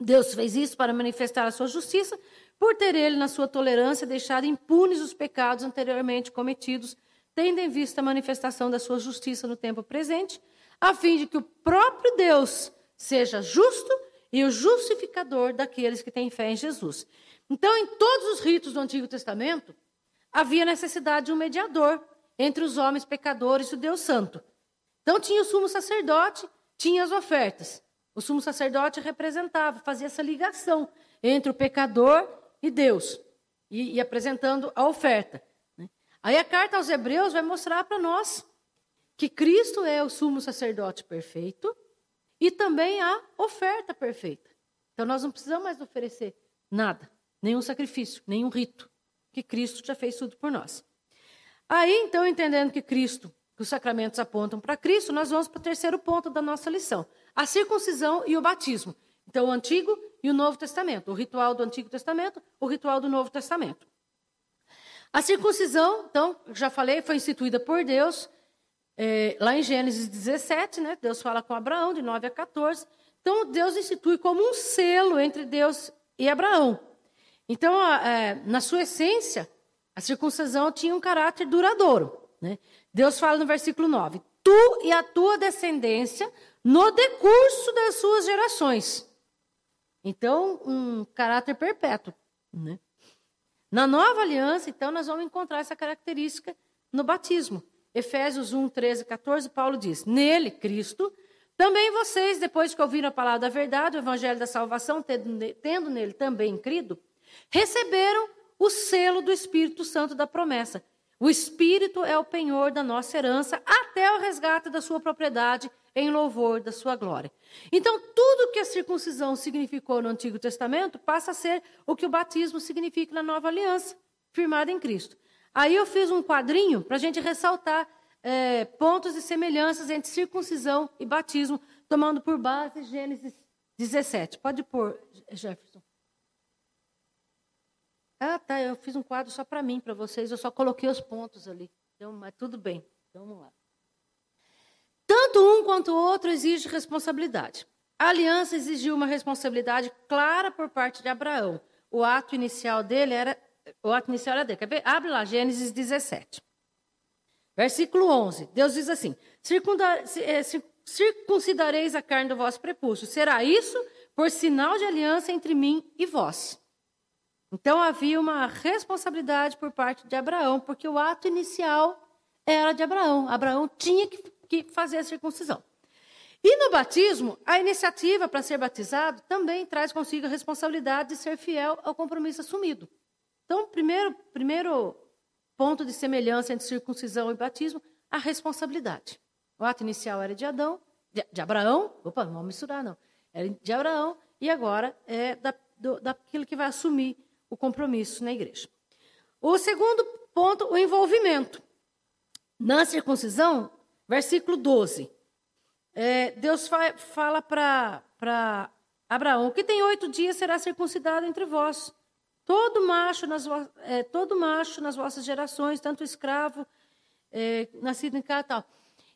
Deus fez isso para manifestar a sua justiça, por ter ele, na sua tolerância, deixado impunes os pecados anteriormente cometidos, tendo em vista a manifestação da sua justiça no tempo presente, a fim de que o próprio Deus seja justo e o justificador daqueles que têm fé em Jesus. Então, em todos os ritos do Antigo Testamento, havia necessidade de um mediador entre os homens pecadores e o Deus Santo. Então tinha o sumo sacerdote, tinha as ofertas. O sumo sacerdote representava, fazia essa ligação entre o pecador e Deus, e, e apresentando a oferta. Né? Aí a carta aos Hebreus vai mostrar para nós que Cristo é o sumo sacerdote perfeito e também a oferta perfeita. Então nós não precisamos mais oferecer nada, nenhum sacrifício, nenhum rito, que Cristo já fez tudo por nós. Aí, então, entendendo que Cristo, que os sacramentos apontam para Cristo, nós vamos para o terceiro ponto da nossa lição: a circuncisão e o batismo. Então, o Antigo e o Novo Testamento, o ritual do Antigo Testamento, o ritual do Novo Testamento. A circuncisão, então, já falei, foi instituída por Deus é, lá em Gênesis 17, né? Deus fala com Abraão, de 9 a 14. Então, Deus institui como um selo entre Deus e Abraão. Então, é, na sua essência, a circuncisão tinha um caráter duradouro. Né? Deus fala no versículo 9: Tu e a tua descendência no decurso das suas gerações. Então, um caráter perpétuo. Né? Na nova aliança, então, nós vamos encontrar essa característica no batismo. Efésios 1, 13 e 14, Paulo diz: Nele, Cristo, também vocês, depois que ouviram a palavra da verdade, o evangelho da salvação, tendo, tendo nele também crido, receberam o selo do Espírito Santo da promessa. O Espírito é o penhor da nossa herança até o resgate da sua propriedade em louvor da sua glória. Então, tudo que a circuncisão significou no Antigo Testamento passa a ser o que o batismo significa na nova aliança, firmada em Cristo. Aí eu fiz um quadrinho para a gente ressaltar é, pontos e semelhanças entre circuncisão e batismo, tomando por base Gênesis 17. Pode pôr, Jefferson. Ah, tá, eu fiz um quadro só para mim, para vocês, eu só coloquei os pontos ali. Então, mas tudo bem, então, vamos lá. Tanto um quanto o outro exige responsabilidade. A aliança exigiu uma responsabilidade clara por parte de Abraão. O ato inicial dele era inicial era dele. Quer ver? Abre lá, Gênesis 17. Versículo 11. Deus diz assim: é, Circuncidareis a carne do vosso prepúcio. Será isso por sinal de aliança entre mim e vós. Então havia uma responsabilidade por parte de Abraão, porque o ato inicial era de Abraão. Abraão tinha que fazer a circuncisão. E no batismo, a iniciativa para ser batizado também traz consigo a responsabilidade de ser fiel ao compromisso assumido. Então, primeiro, primeiro ponto de semelhança entre circuncisão e batismo, a responsabilidade. O ato inicial era de Adão, de, de Abraão, opa, não misturar não, era de Abraão e agora é da, do, daquilo que vai assumir o compromisso na igreja. O segundo ponto, o envolvimento. Na circuncisão, versículo 12, é, Deus fa fala para Abraão: que tem oito dias será circuncidado entre vós. Todo macho nas, é, todo macho nas vossas gerações, tanto escravo, é, nascido em casa tal.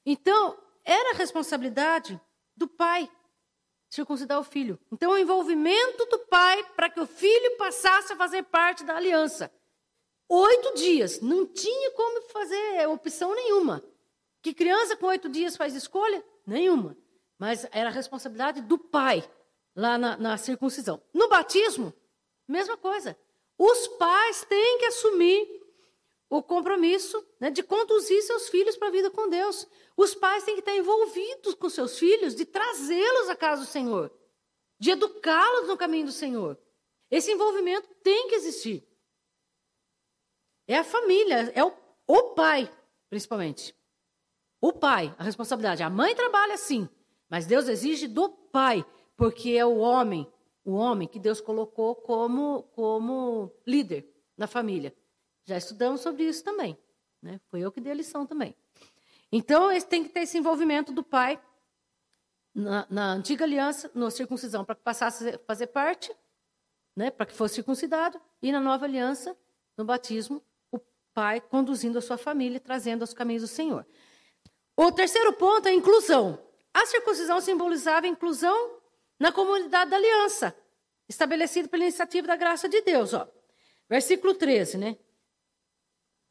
Então, era responsabilidade do pai circuncidar o filho. Então, o envolvimento do pai para que o filho passasse a fazer parte da aliança. Oito dias. Não tinha como fazer opção nenhuma. Que criança com oito dias faz escolha? Nenhuma. Mas era a responsabilidade do pai lá na, na circuncisão. No batismo, Mesma coisa. Os pais têm que assumir o compromisso né, de conduzir seus filhos para a vida com Deus. Os pais têm que estar envolvidos com seus filhos, de trazê-los à casa do Senhor, de educá-los no caminho do Senhor. Esse envolvimento tem que existir. É a família, é o, o pai, principalmente. O pai, a responsabilidade. A mãe trabalha sim, mas Deus exige do pai, porque é o homem o homem que Deus colocou como, como líder na família. Já estudamos sobre isso também. Né? Foi eu que dei a lição também. Então, tem que ter esse envolvimento do pai na, na antiga aliança, na circuncisão, para que passasse a fazer parte, né? para que fosse circuncidado, e na nova aliança, no batismo, o pai conduzindo a sua família, trazendo aos caminhos do Senhor. O terceiro ponto é a inclusão. A circuncisão simbolizava a inclusão na comunidade da aliança, estabelecida pela iniciativa da graça de Deus. Ó. Versículo 13, né?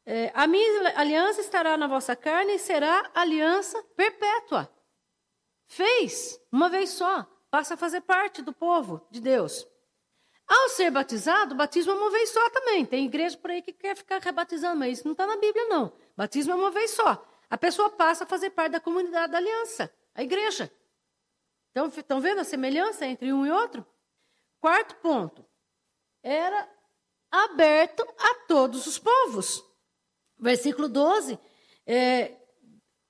É, a minha aliança estará na vossa carne e será aliança perpétua. Fez, uma vez só, passa a fazer parte do povo de Deus. Ao ser batizado, batismo é uma vez só também. Tem igreja por aí que quer ficar rebatizando, mas isso não está na Bíblia, não. Batismo é uma vez só. A pessoa passa a fazer parte da comunidade da aliança, a igreja. Então, estão vendo a semelhança entre um e outro? Quarto ponto. Era aberto a todos os povos. Versículo 12. É,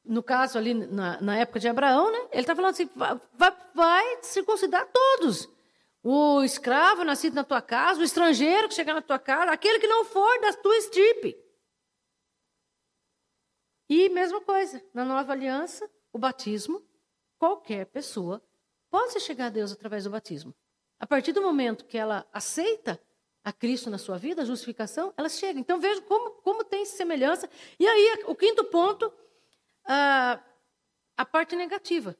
no caso ali, na, na, época de Abraão, né? Ele está falando assim: vai, vai circuncidar todos. O escravo nascido na tua casa, o estrangeiro que chegar na tua casa, aquele que não for da tua estirpe. E mesma coisa, na nova aliança, o batismo, qualquer pessoa pode chegar a Deus através do batismo. A partir do momento que ela aceita a Cristo na sua vida, a justificação, ela chega. Então veja como, como tem semelhança. E aí, o quinto ponto, a, a parte negativa.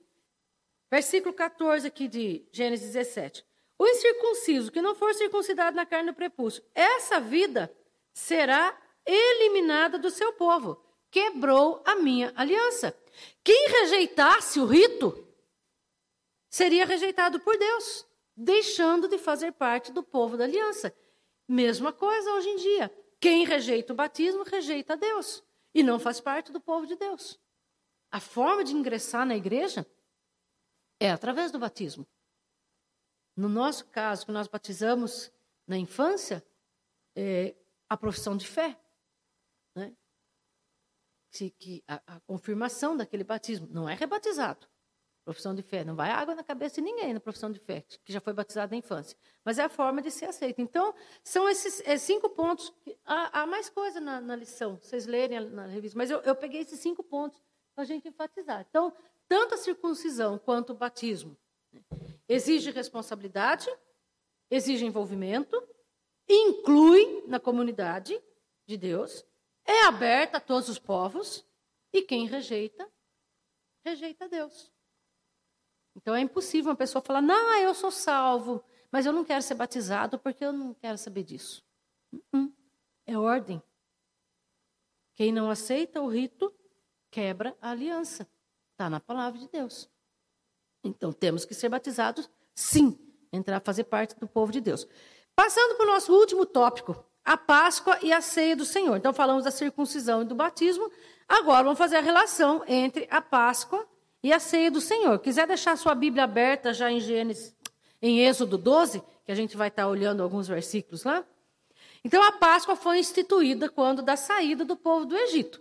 Versículo 14 aqui de Gênesis 17. O incircunciso que não for circuncidado na carne do prepúcio, essa vida será eliminada do seu povo. Quebrou a minha aliança. Quem rejeitasse o rito seria rejeitado por Deus, deixando de fazer parte do povo da aliança. Mesma coisa hoje em dia. Quem rejeita o batismo rejeita Deus e não faz parte do povo de Deus. A forma de ingressar na igreja é através do batismo. No nosso caso, que nós batizamos na infância, é a profissão de fé. Né? Que a, a, confirmação daquele batismo não é rebatizado. Profissão de fé. Não vai água na cabeça de ninguém na profissão de fé, que já foi batizado na infância. Mas é a forma de ser aceito. Então, são esses é, cinco pontos. Há, há, mais coisa na, na, lição, vocês lerem na revista. Mas eu, eu peguei esses cinco pontos para a gente enfatizar. Então, tanto a circuncisão quanto o batismo né? exige responsabilidade, exige envolvimento, inclui na comunidade de Deus, é aberta a todos os povos, e quem rejeita, rejeita Deus. Então é impossível uma pessoa falar: não, eu sou salvo, mas eu não quero ser batizado porque eu não quero saber disso. Uh-uh. É ordem. Quem não aceita o rito quebra a aliança. Está na palavra de Deus. Então temos que ser batizados, sim, entrar, fazer parte do povo de Deus. Passando para o nosso último tópico, a Páscoa e a ceia do Senhor. Então falamos da circuncisão e do batismo. Agora vamos fazer a relação entre a Páscoa e a ceia do Senhor. Quiser deixar sua Bíblia aberta já em Gênesis, em Êxodo 12, que a gente vai estar olhando alguns versículos lá. Então a Páscoa foi instituída quando da saída do povo do Egito.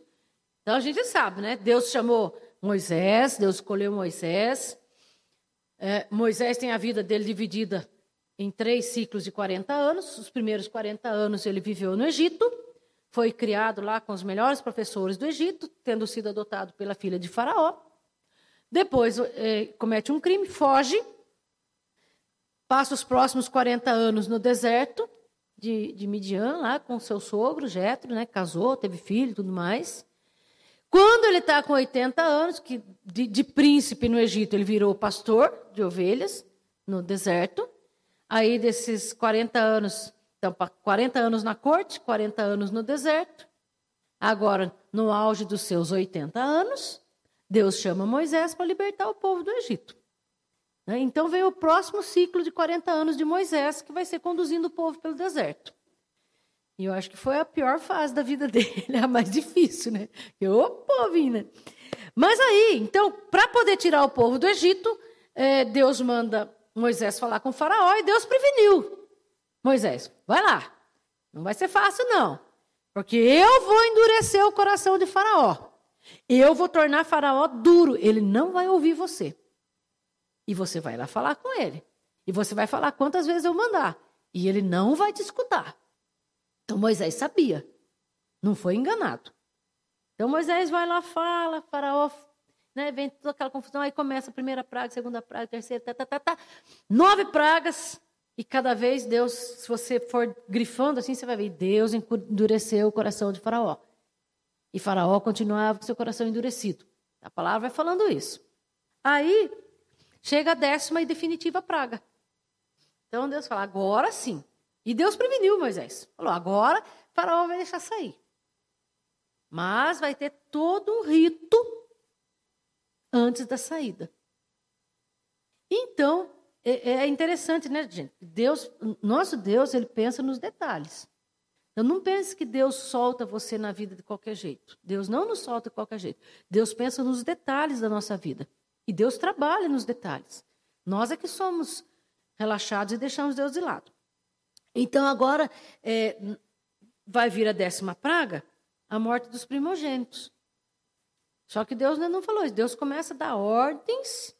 Então a gente sabe, né? Deus chamou Moisés, Deus escolheu Moisés. É, Moisés tem a vida dele dividida em três ciclos de 40 anos. Os primeiros 40 anos ele viveu no Egito, foi criado lá com os melhores professores do Egito, tendo sido adotado pela filha de Faraó. Depois é, comete um crime, foge, passa os próximos 40 anos no deserto de, de Midian, lá com seu sogro, Jetro, né, casou, teve filho e tudo mais. Quando ele está com 80 anos, que de, de, príncipe no Egito ele virou pastor de ovelhas no deserto. Aí desses 40 anos, então 40 anos na corte, 40 anos no deserto. Agora, no auge dos seus 80 anos, Deus chama Moisés para libertar o povo do Egito. Né? Então vem o próximo ciclo de 40 anos de Moisés, que vai ser conduzindo o povo pelo deserto. E eu acho que foi a pior fase da vida [LAUGHS] dele, a mais difícil, né? Ô, povinho, né? Mas aí, então, para poder tirar o povo do Egito, é, Deus manda Moisés falar com o faraó e Deus preveniu. Moisés, vai lá. Não vai ser fácil, não. Porque eu vou endurecer o coração de faraó. Eu vou tornar Faraó duro, ele não vai ouvir você. E você vai lá falar com ele. E você vai falar quantas vezes eu mandar. E ele não vai te escutar. Então Moisés sabia. Não foi enganado. Então Moisés vai lá, fala, Faraó, né, vem toda aquela confusão, aí começa a primeira praga, segunda praga, terceira, tá, tá, tá, tá. Nove pragas. E cada vez Deus, se você for grifando assim, você vai ver, Deus endureceu o coração de Faraó. E Faraó continuava com seu coração endurecido. A palavra vai falando isso. Aí chega a décima e definitiva praga. Então Deus fala: agora sim. E Deus preveniu Moisés. Falou: agora Faraó vai deixar sair. Mas vai ter todo um rito antes da saída. Então, é, é interessante, né, gente? Deus, nosso Deus, ele pensa nos detalhes. Então não pense que Deus solta você na vida de qualquer jeito. Deus não nos solta de qualquer jeito. Deus pensa nos detalhes da nossa vida. E Deus trabalha nos detalhes. Nós é que somos relaxados e deixamos Deus de lado. Então agora é, vai vir a décima praga, a morte dos primogênitos. Só que Deus não falou isso. Deus começa a dar ordens,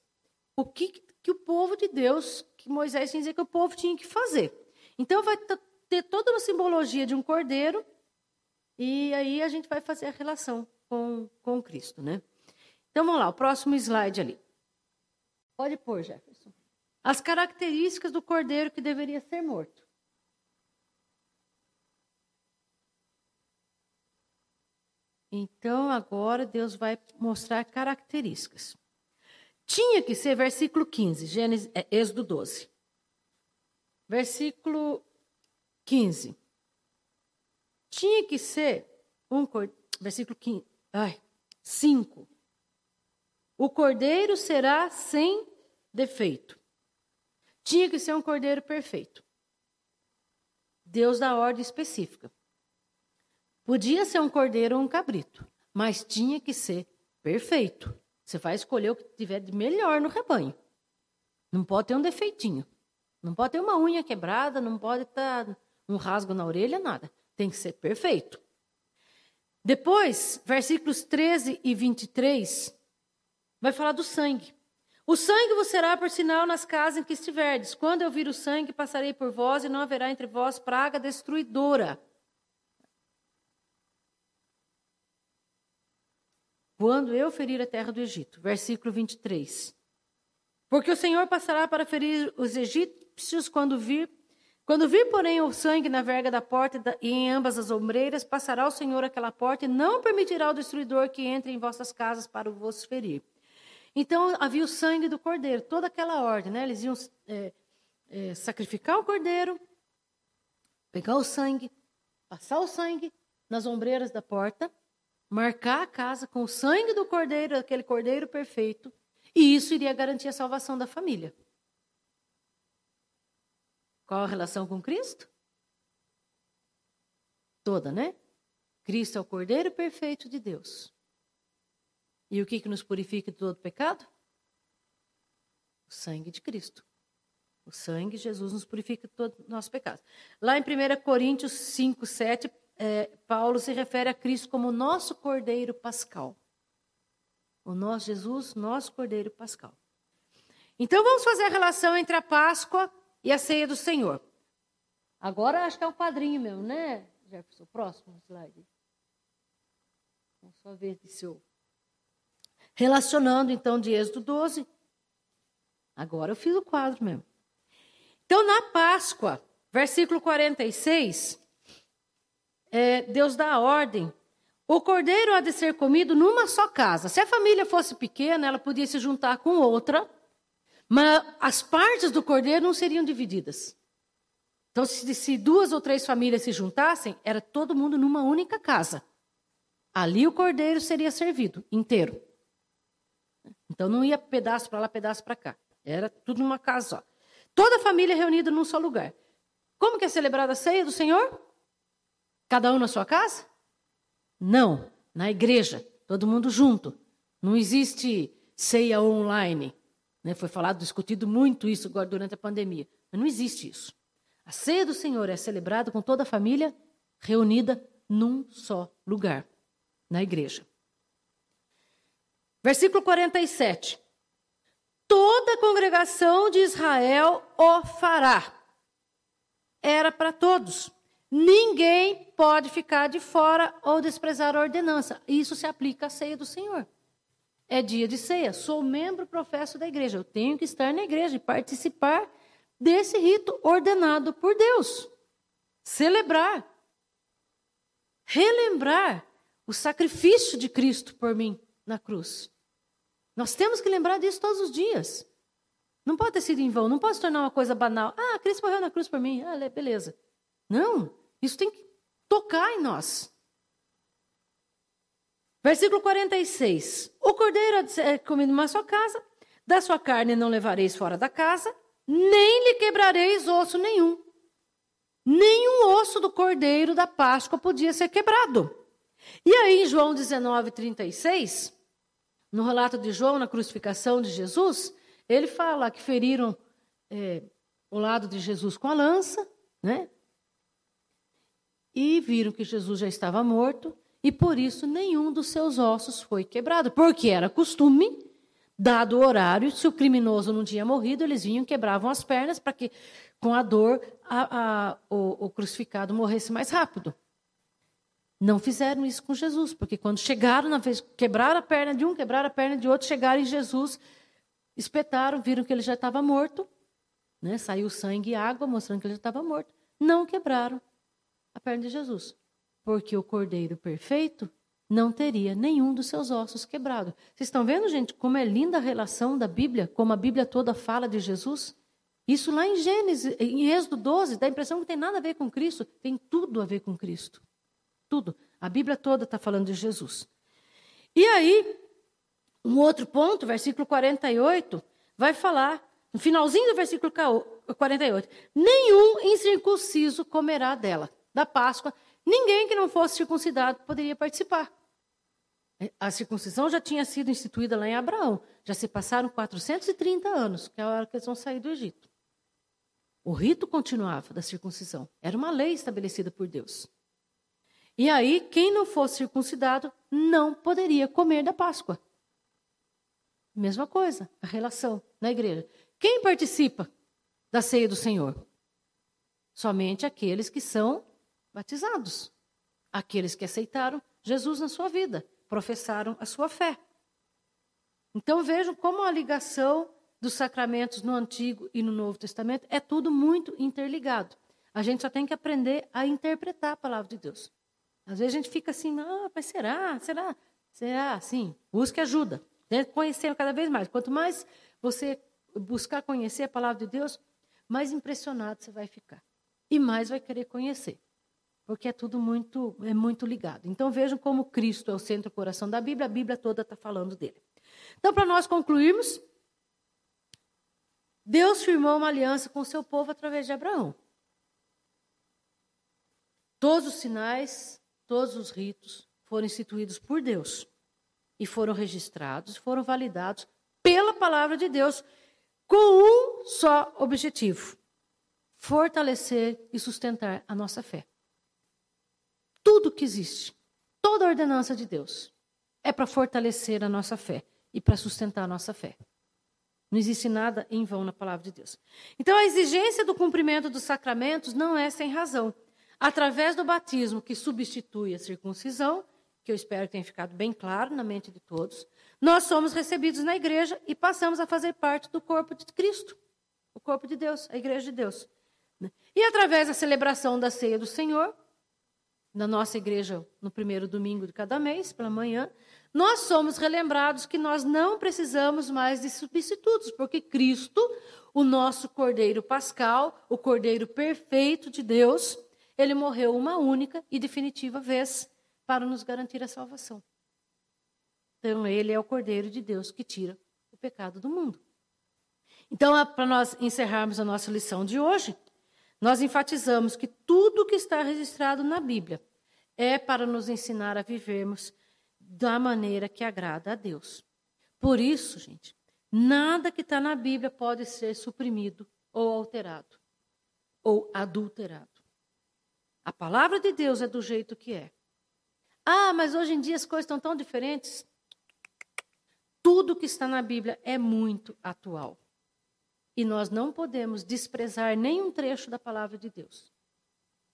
o que, que o povo de Deus, que Moisés tinha que dizer que o povo tinha que fazer. Então vai ter toda uma simbologia de um cordeiro, e aí a gente vai fazer a relação com, com Cristo, né? Então vamos lá, o próximo slide ali. Pode pôr, Jefferson. As características do cordeiro que deveria ser morto. Então, agora Deus vai mostrar características. Tinha que ser versículo 15, Gênesis, é, Êxodo 12. Versículo 15. Tinha que ser um versículo 15, ai, 5. O cordeiro será sem defeito. Tinha que ser um cordeiro perfeito. Deus dá ordem específica. Podia ser um cordeiro ou um cabrito, mas tinha que ser perfeito. Você vai escolher o que tiver de melhor no rebanho. Não pode ter um defeitinho. Não pode ter uma unha quebrada, não pode estar um rasgo na orelha, nada. Tem que ser perfeito. Depois, versículos 13 e 23, vai falar do sangue. O sangue vos será por sinal nas casas em que estiverdes. Quando eu vir o sangue, passarei por vós e não haverá entre vós praga destruidora. quando eu ferir a terra do Egito. Versículo 23. Porque o Senhor passará para ferir os egípcios quando vir. Quando vir, porém, o sangue na verga da porta e em ambas as ombreiras, passará o Senhor aquela porta e não permitirá o destruidor que entre em vossas casas para vos ferir. Então havia o sangue do cordeiro, toda aquela ordem, né? Eles iam é, é, sacrificar o cordeiro, pegar o sangue, passar o sangue nas ombreiras da porta, marcar a casa com o sangue do cordeiro, aquele cordeiro perfeito, e isso iria garantir a salvação da família. Qual a relação com Cristo? Toda, né? Cristo é o cordeiro perfeito de Deus. E o que, que nos purifica de todo pecado? O sangue de Cristo. O sangue de Jesus nos purifica de todo nosso pecado. Lá em 1 Coríntios 5, 7, é, Paulo se refere a Cristo como nosso Cordeiro Pascal. O nosso Jesus, nosso Cordeiro Pascal. Então vamos fazer a relação entre a Páscoa e a ceia do Senhor. Agora acho que é o padrinho mesmo, né, Jefferson? Próximo slide. Vamos só ver se eu. Relacionando então de Êxodo 12. Agora eu fiz o quadro mesmo. Então na Páscoa, versículo 46, é, Deus dá a ordem. O cordeiro há de ser comido numa só casa. Se a família fosse pequena, ela podia se juntar com outra, mas as partes do cordeiro não seriam divididas. Então, se, se duas ou três famílias se juntassem, era todo mundo numa única casa. Ali o cordeiro seria servido inteiro. Então não ia pedaço para lá, pedaço para cá. Era tudo numa casa só. Toda a família reunida num só lugar. Como que é celebrada a ceia do Senhor? Cada um na sua casa? Não, na igreja, todo mundo junto. Não existe ceia online. Né? Foi falado, discutido muito isso agora durante a pandemia. Mas não existe isso. A ceia do Senhor é celebrada com toda a família reunida num só lugar, na igreja. Versículo 47. Toda a congregação de Israel o fará. Era para todos. Ninguém pode ficar de fora ou desprezar a ordenança. Isso se aplica à ceia do Senhor. É dia de ceia. Sou membro professo da igreja. Eu tenho que estar na igreja e participar desse rito ordenado por Deus. Celebrar. Relembrar o sacrifício de Cristo por mim na cruz. Nós temos que lembrar disso todos os dias. Não pode ter sido em vão, não pode se tornar uma coisa banal. Ah, Cristo morreu na cruz por mim. Ah, beleza. Não, isso tem que tocar em nós. Versículo 46. O cordeiro é comido numa sua casa, da sua carne não levareis fora da casa, nem lhe quebrareis osso nenhum. Nenhum osso do cordeiro da Páscoa podia ser quebrado. E aí, em João 19, 36, no relato de João, na crucificação de Jesus, ele fala que feriram é, o lado de Jesus com a lança, né? E viram que Jesus já estava morto, e por isso nenhum dos seus ossos foi quebrado, porque era costume, dado o horário, se o criminoso não tinha morrido, eles vinham quebravam as pernas para que, com a dor, a, a, o, o crucificado morresse mais rápido. Não fizeram isso com Jesus, porque quando chegaram na vez, quebraram a perna de um, quebraram a perna de outro, chegaram em Jesus, espetaram, viram que ele já estava morto, né? saiu sangue e água, mostrando que ele já estava morto. Não quebraram a perna de Jesus, porque o cordeiro perfeito não teria nenhum dos seus ossos quebrado. Vocês estão vendo, gente, como é linda a relação da Bíblia, como a Bíblia toda fala de Jesus? Isso lá em Gênesis, em Êxodo 12, dá a impressão que tem nada a ver com Cristo, tem tudo a ver com Cristo. Tudo. A Bíblia toda está falando de Jesus. E aí, um outro ponto, versículo 48, vai falar, no finalzinho do versículo 48, nenhum incircunciso comerá dela, da Páscoa, ninguém que não fosse circuncidado poderia participar. A circuncisão já tinha sido instituída lá em Abraão, já se passaram 430 anos, que é a hora que eles vão sair do Egito. O rito continuava da circuncisão, era uma lei estabelecida por Deus. E aí, quem não fosse circuncidado não poderia comer da Páscoa. Mesma coisa, a relação na igreja. Quem participa da ceia do Senhor? Somente aqueles que são batizados. Aqueles que aceitaram Jesus na sua vida, professaram a sua fé. Então vejam como a ligação dos sacramentos no Antigo e no Novo Testamento é tudo muito interligado. A gente só tem que aprender a interpretar a palavra de Deus. Às vezes a gente fica assim, ah, mas será? Será? Será? Sim, busque ajuda. Conhecer cada vez mais. Quanto mais você buscar conhecer a palavra de Deus, mais impressionado você vai ficar. E mais vai querer conhecer. Porque é tudo muito, é muito ligado. Então vejam como Cristo é o centro coração da Bíblia, a Bíblia toda está falando dele. Então, para nós concluirmos, Deus firmou uma aliança com o seu povo através de Abraão. Todos os sinais Todos os ritos foram instituídos por Deus e foram registrados, foram validados pela palavra de Deus com um só objetivo: fortalecer e sustentar a nossa fé. Tudo que existe, toda a ordenança de Deus, é para fortalecer a nossa fé e para sustentar a nossa fé. Não existe nada em vão na palavra de Deus. Então, a exigência do cumprimento dos sacramentos não é sem razão. Através do batismo, que substitui a circuncisão, que eu espero que tenha ficado bem claro na mente de todos, nós somos recebidos na igreja e passamos a fazer parte do corpo de Cristo, o corpo de Deus, a igreja de Deus. Né? E através da celebração da ceia do Senhor, na nossa igreja no primeiro domingo de cada mês, pela manhã, nós somos relembrados que nós não precisamos mais de substitutos, porque Cristo, o nosso Cordeiro Pascal, o Cordeiro perfeito de Deus, ele morreu uma única e definitiva vez para nos garantir a salvação. Então, ele é o Cordeiro de Deus que tira o pecado do mundo. Então, para nós encerrarmos a nossa lição de hoje, nós enfatizamos que tudo que está registrado na Bíblia é para nos ensinar a vivermos da maneira que agrada a Deus. Por isso, gente, nada que está na Bíblia pode ser suprimido ou alterado ou adulterado. A palavra de Deus é do jeito que é. Ah, mas hoje em dia as coisas estão tão diferentes. Tudo que está na Bíblia é muito atual. E nós não podemos desprezar nenhum trecho da palavra de Deus.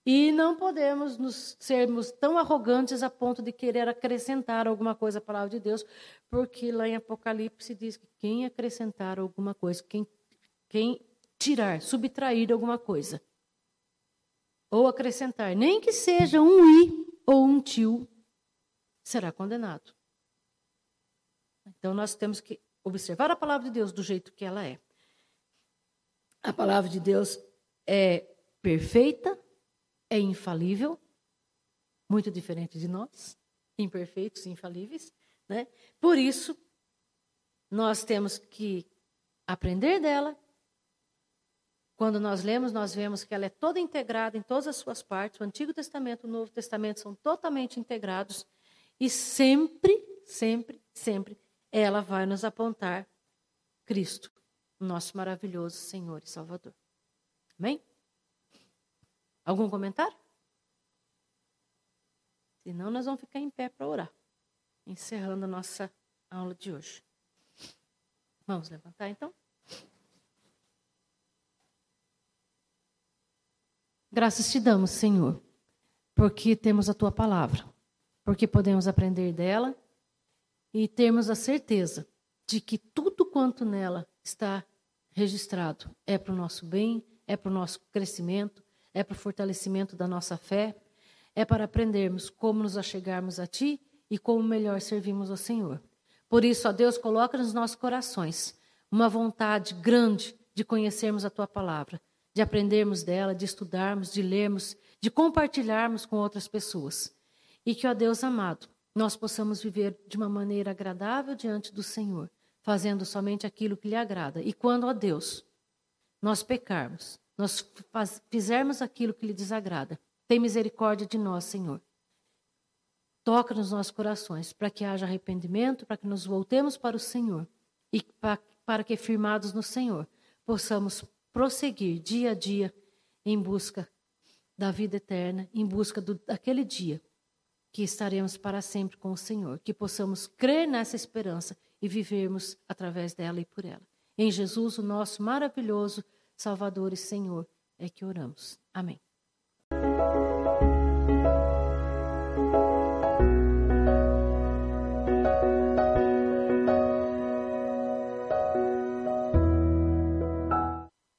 E não podemos nos sermos tão arrogantes a ponto de querer acrescentar alguma coisa à palavra de Deus, porque lá em Apocalipse diz que quem acrescentar alguma coisa, quem, quem tirar, subtrair alguma coisa, ou acrescentar, nem que seja um i ou um tio, será condenado. Então nós temos que observar a palavra de Deus do jeito que ela é. A palavra de Deus é perfeita, é infalível, muito diferente de nós, imperfeitos infalíveis, né? Por isso, nós temos que aprender dela, Quando nós lemos, nós vemos que ela é toda integrada em todas as suas partes. O Antigo Testamento e o Novo Testamento são totalmente integrados. E sempre, sempre, sempre, ela vai nos apontar Cristo, nosso maravilhoso Senhor e Salvador. Amém? Algum comentário? Senão, nós vamos ficar em pé para orar, encerrando a nossa aula de hoje. Vamos levantar então? Graças te damos, Senhor, porque temos a tua palavra, porque podemos aprender dela e termos a certeza de que tudo quanto nela está registrado é para o nosso bem, é para o nosso crescimento, é para fortalecimento da nossa fé, é para aprendermos como nos achegarmos a Ti e como melhor servimos ao Senhor. Por isso, ó Deus, coloca nos nossos corações uma vontade grande de conhecermos a Tua palavra, de aprendermos dela, de estudarmos, de lermos, de compartilharmos com outras pessoas. E que, ó Deus amado, nós possamos viver de uma maneira agradável diante do Senhor, fazendo somente aquilo que lhe agrada. E quando, ó Deus, nós pecarmos, nós faz, fizermos aquilo que lhe desagrada, tem misericórdia de nós, Senhor. Toca nos nossos corações para que haja arrependimento, para que nos voltemos para o Senhor e para, para que, firmados no Senhor, possamos prosseguir dia a dia em busca da vida eterna, em busca do, daquele dia que estaremos para sempre com o Senhor, que possamos crer nessa esperança e vivermos através dela e por ela. Em Jesus, o nosso maravilhoso Salvador e Senhor, é que oramos. Amém.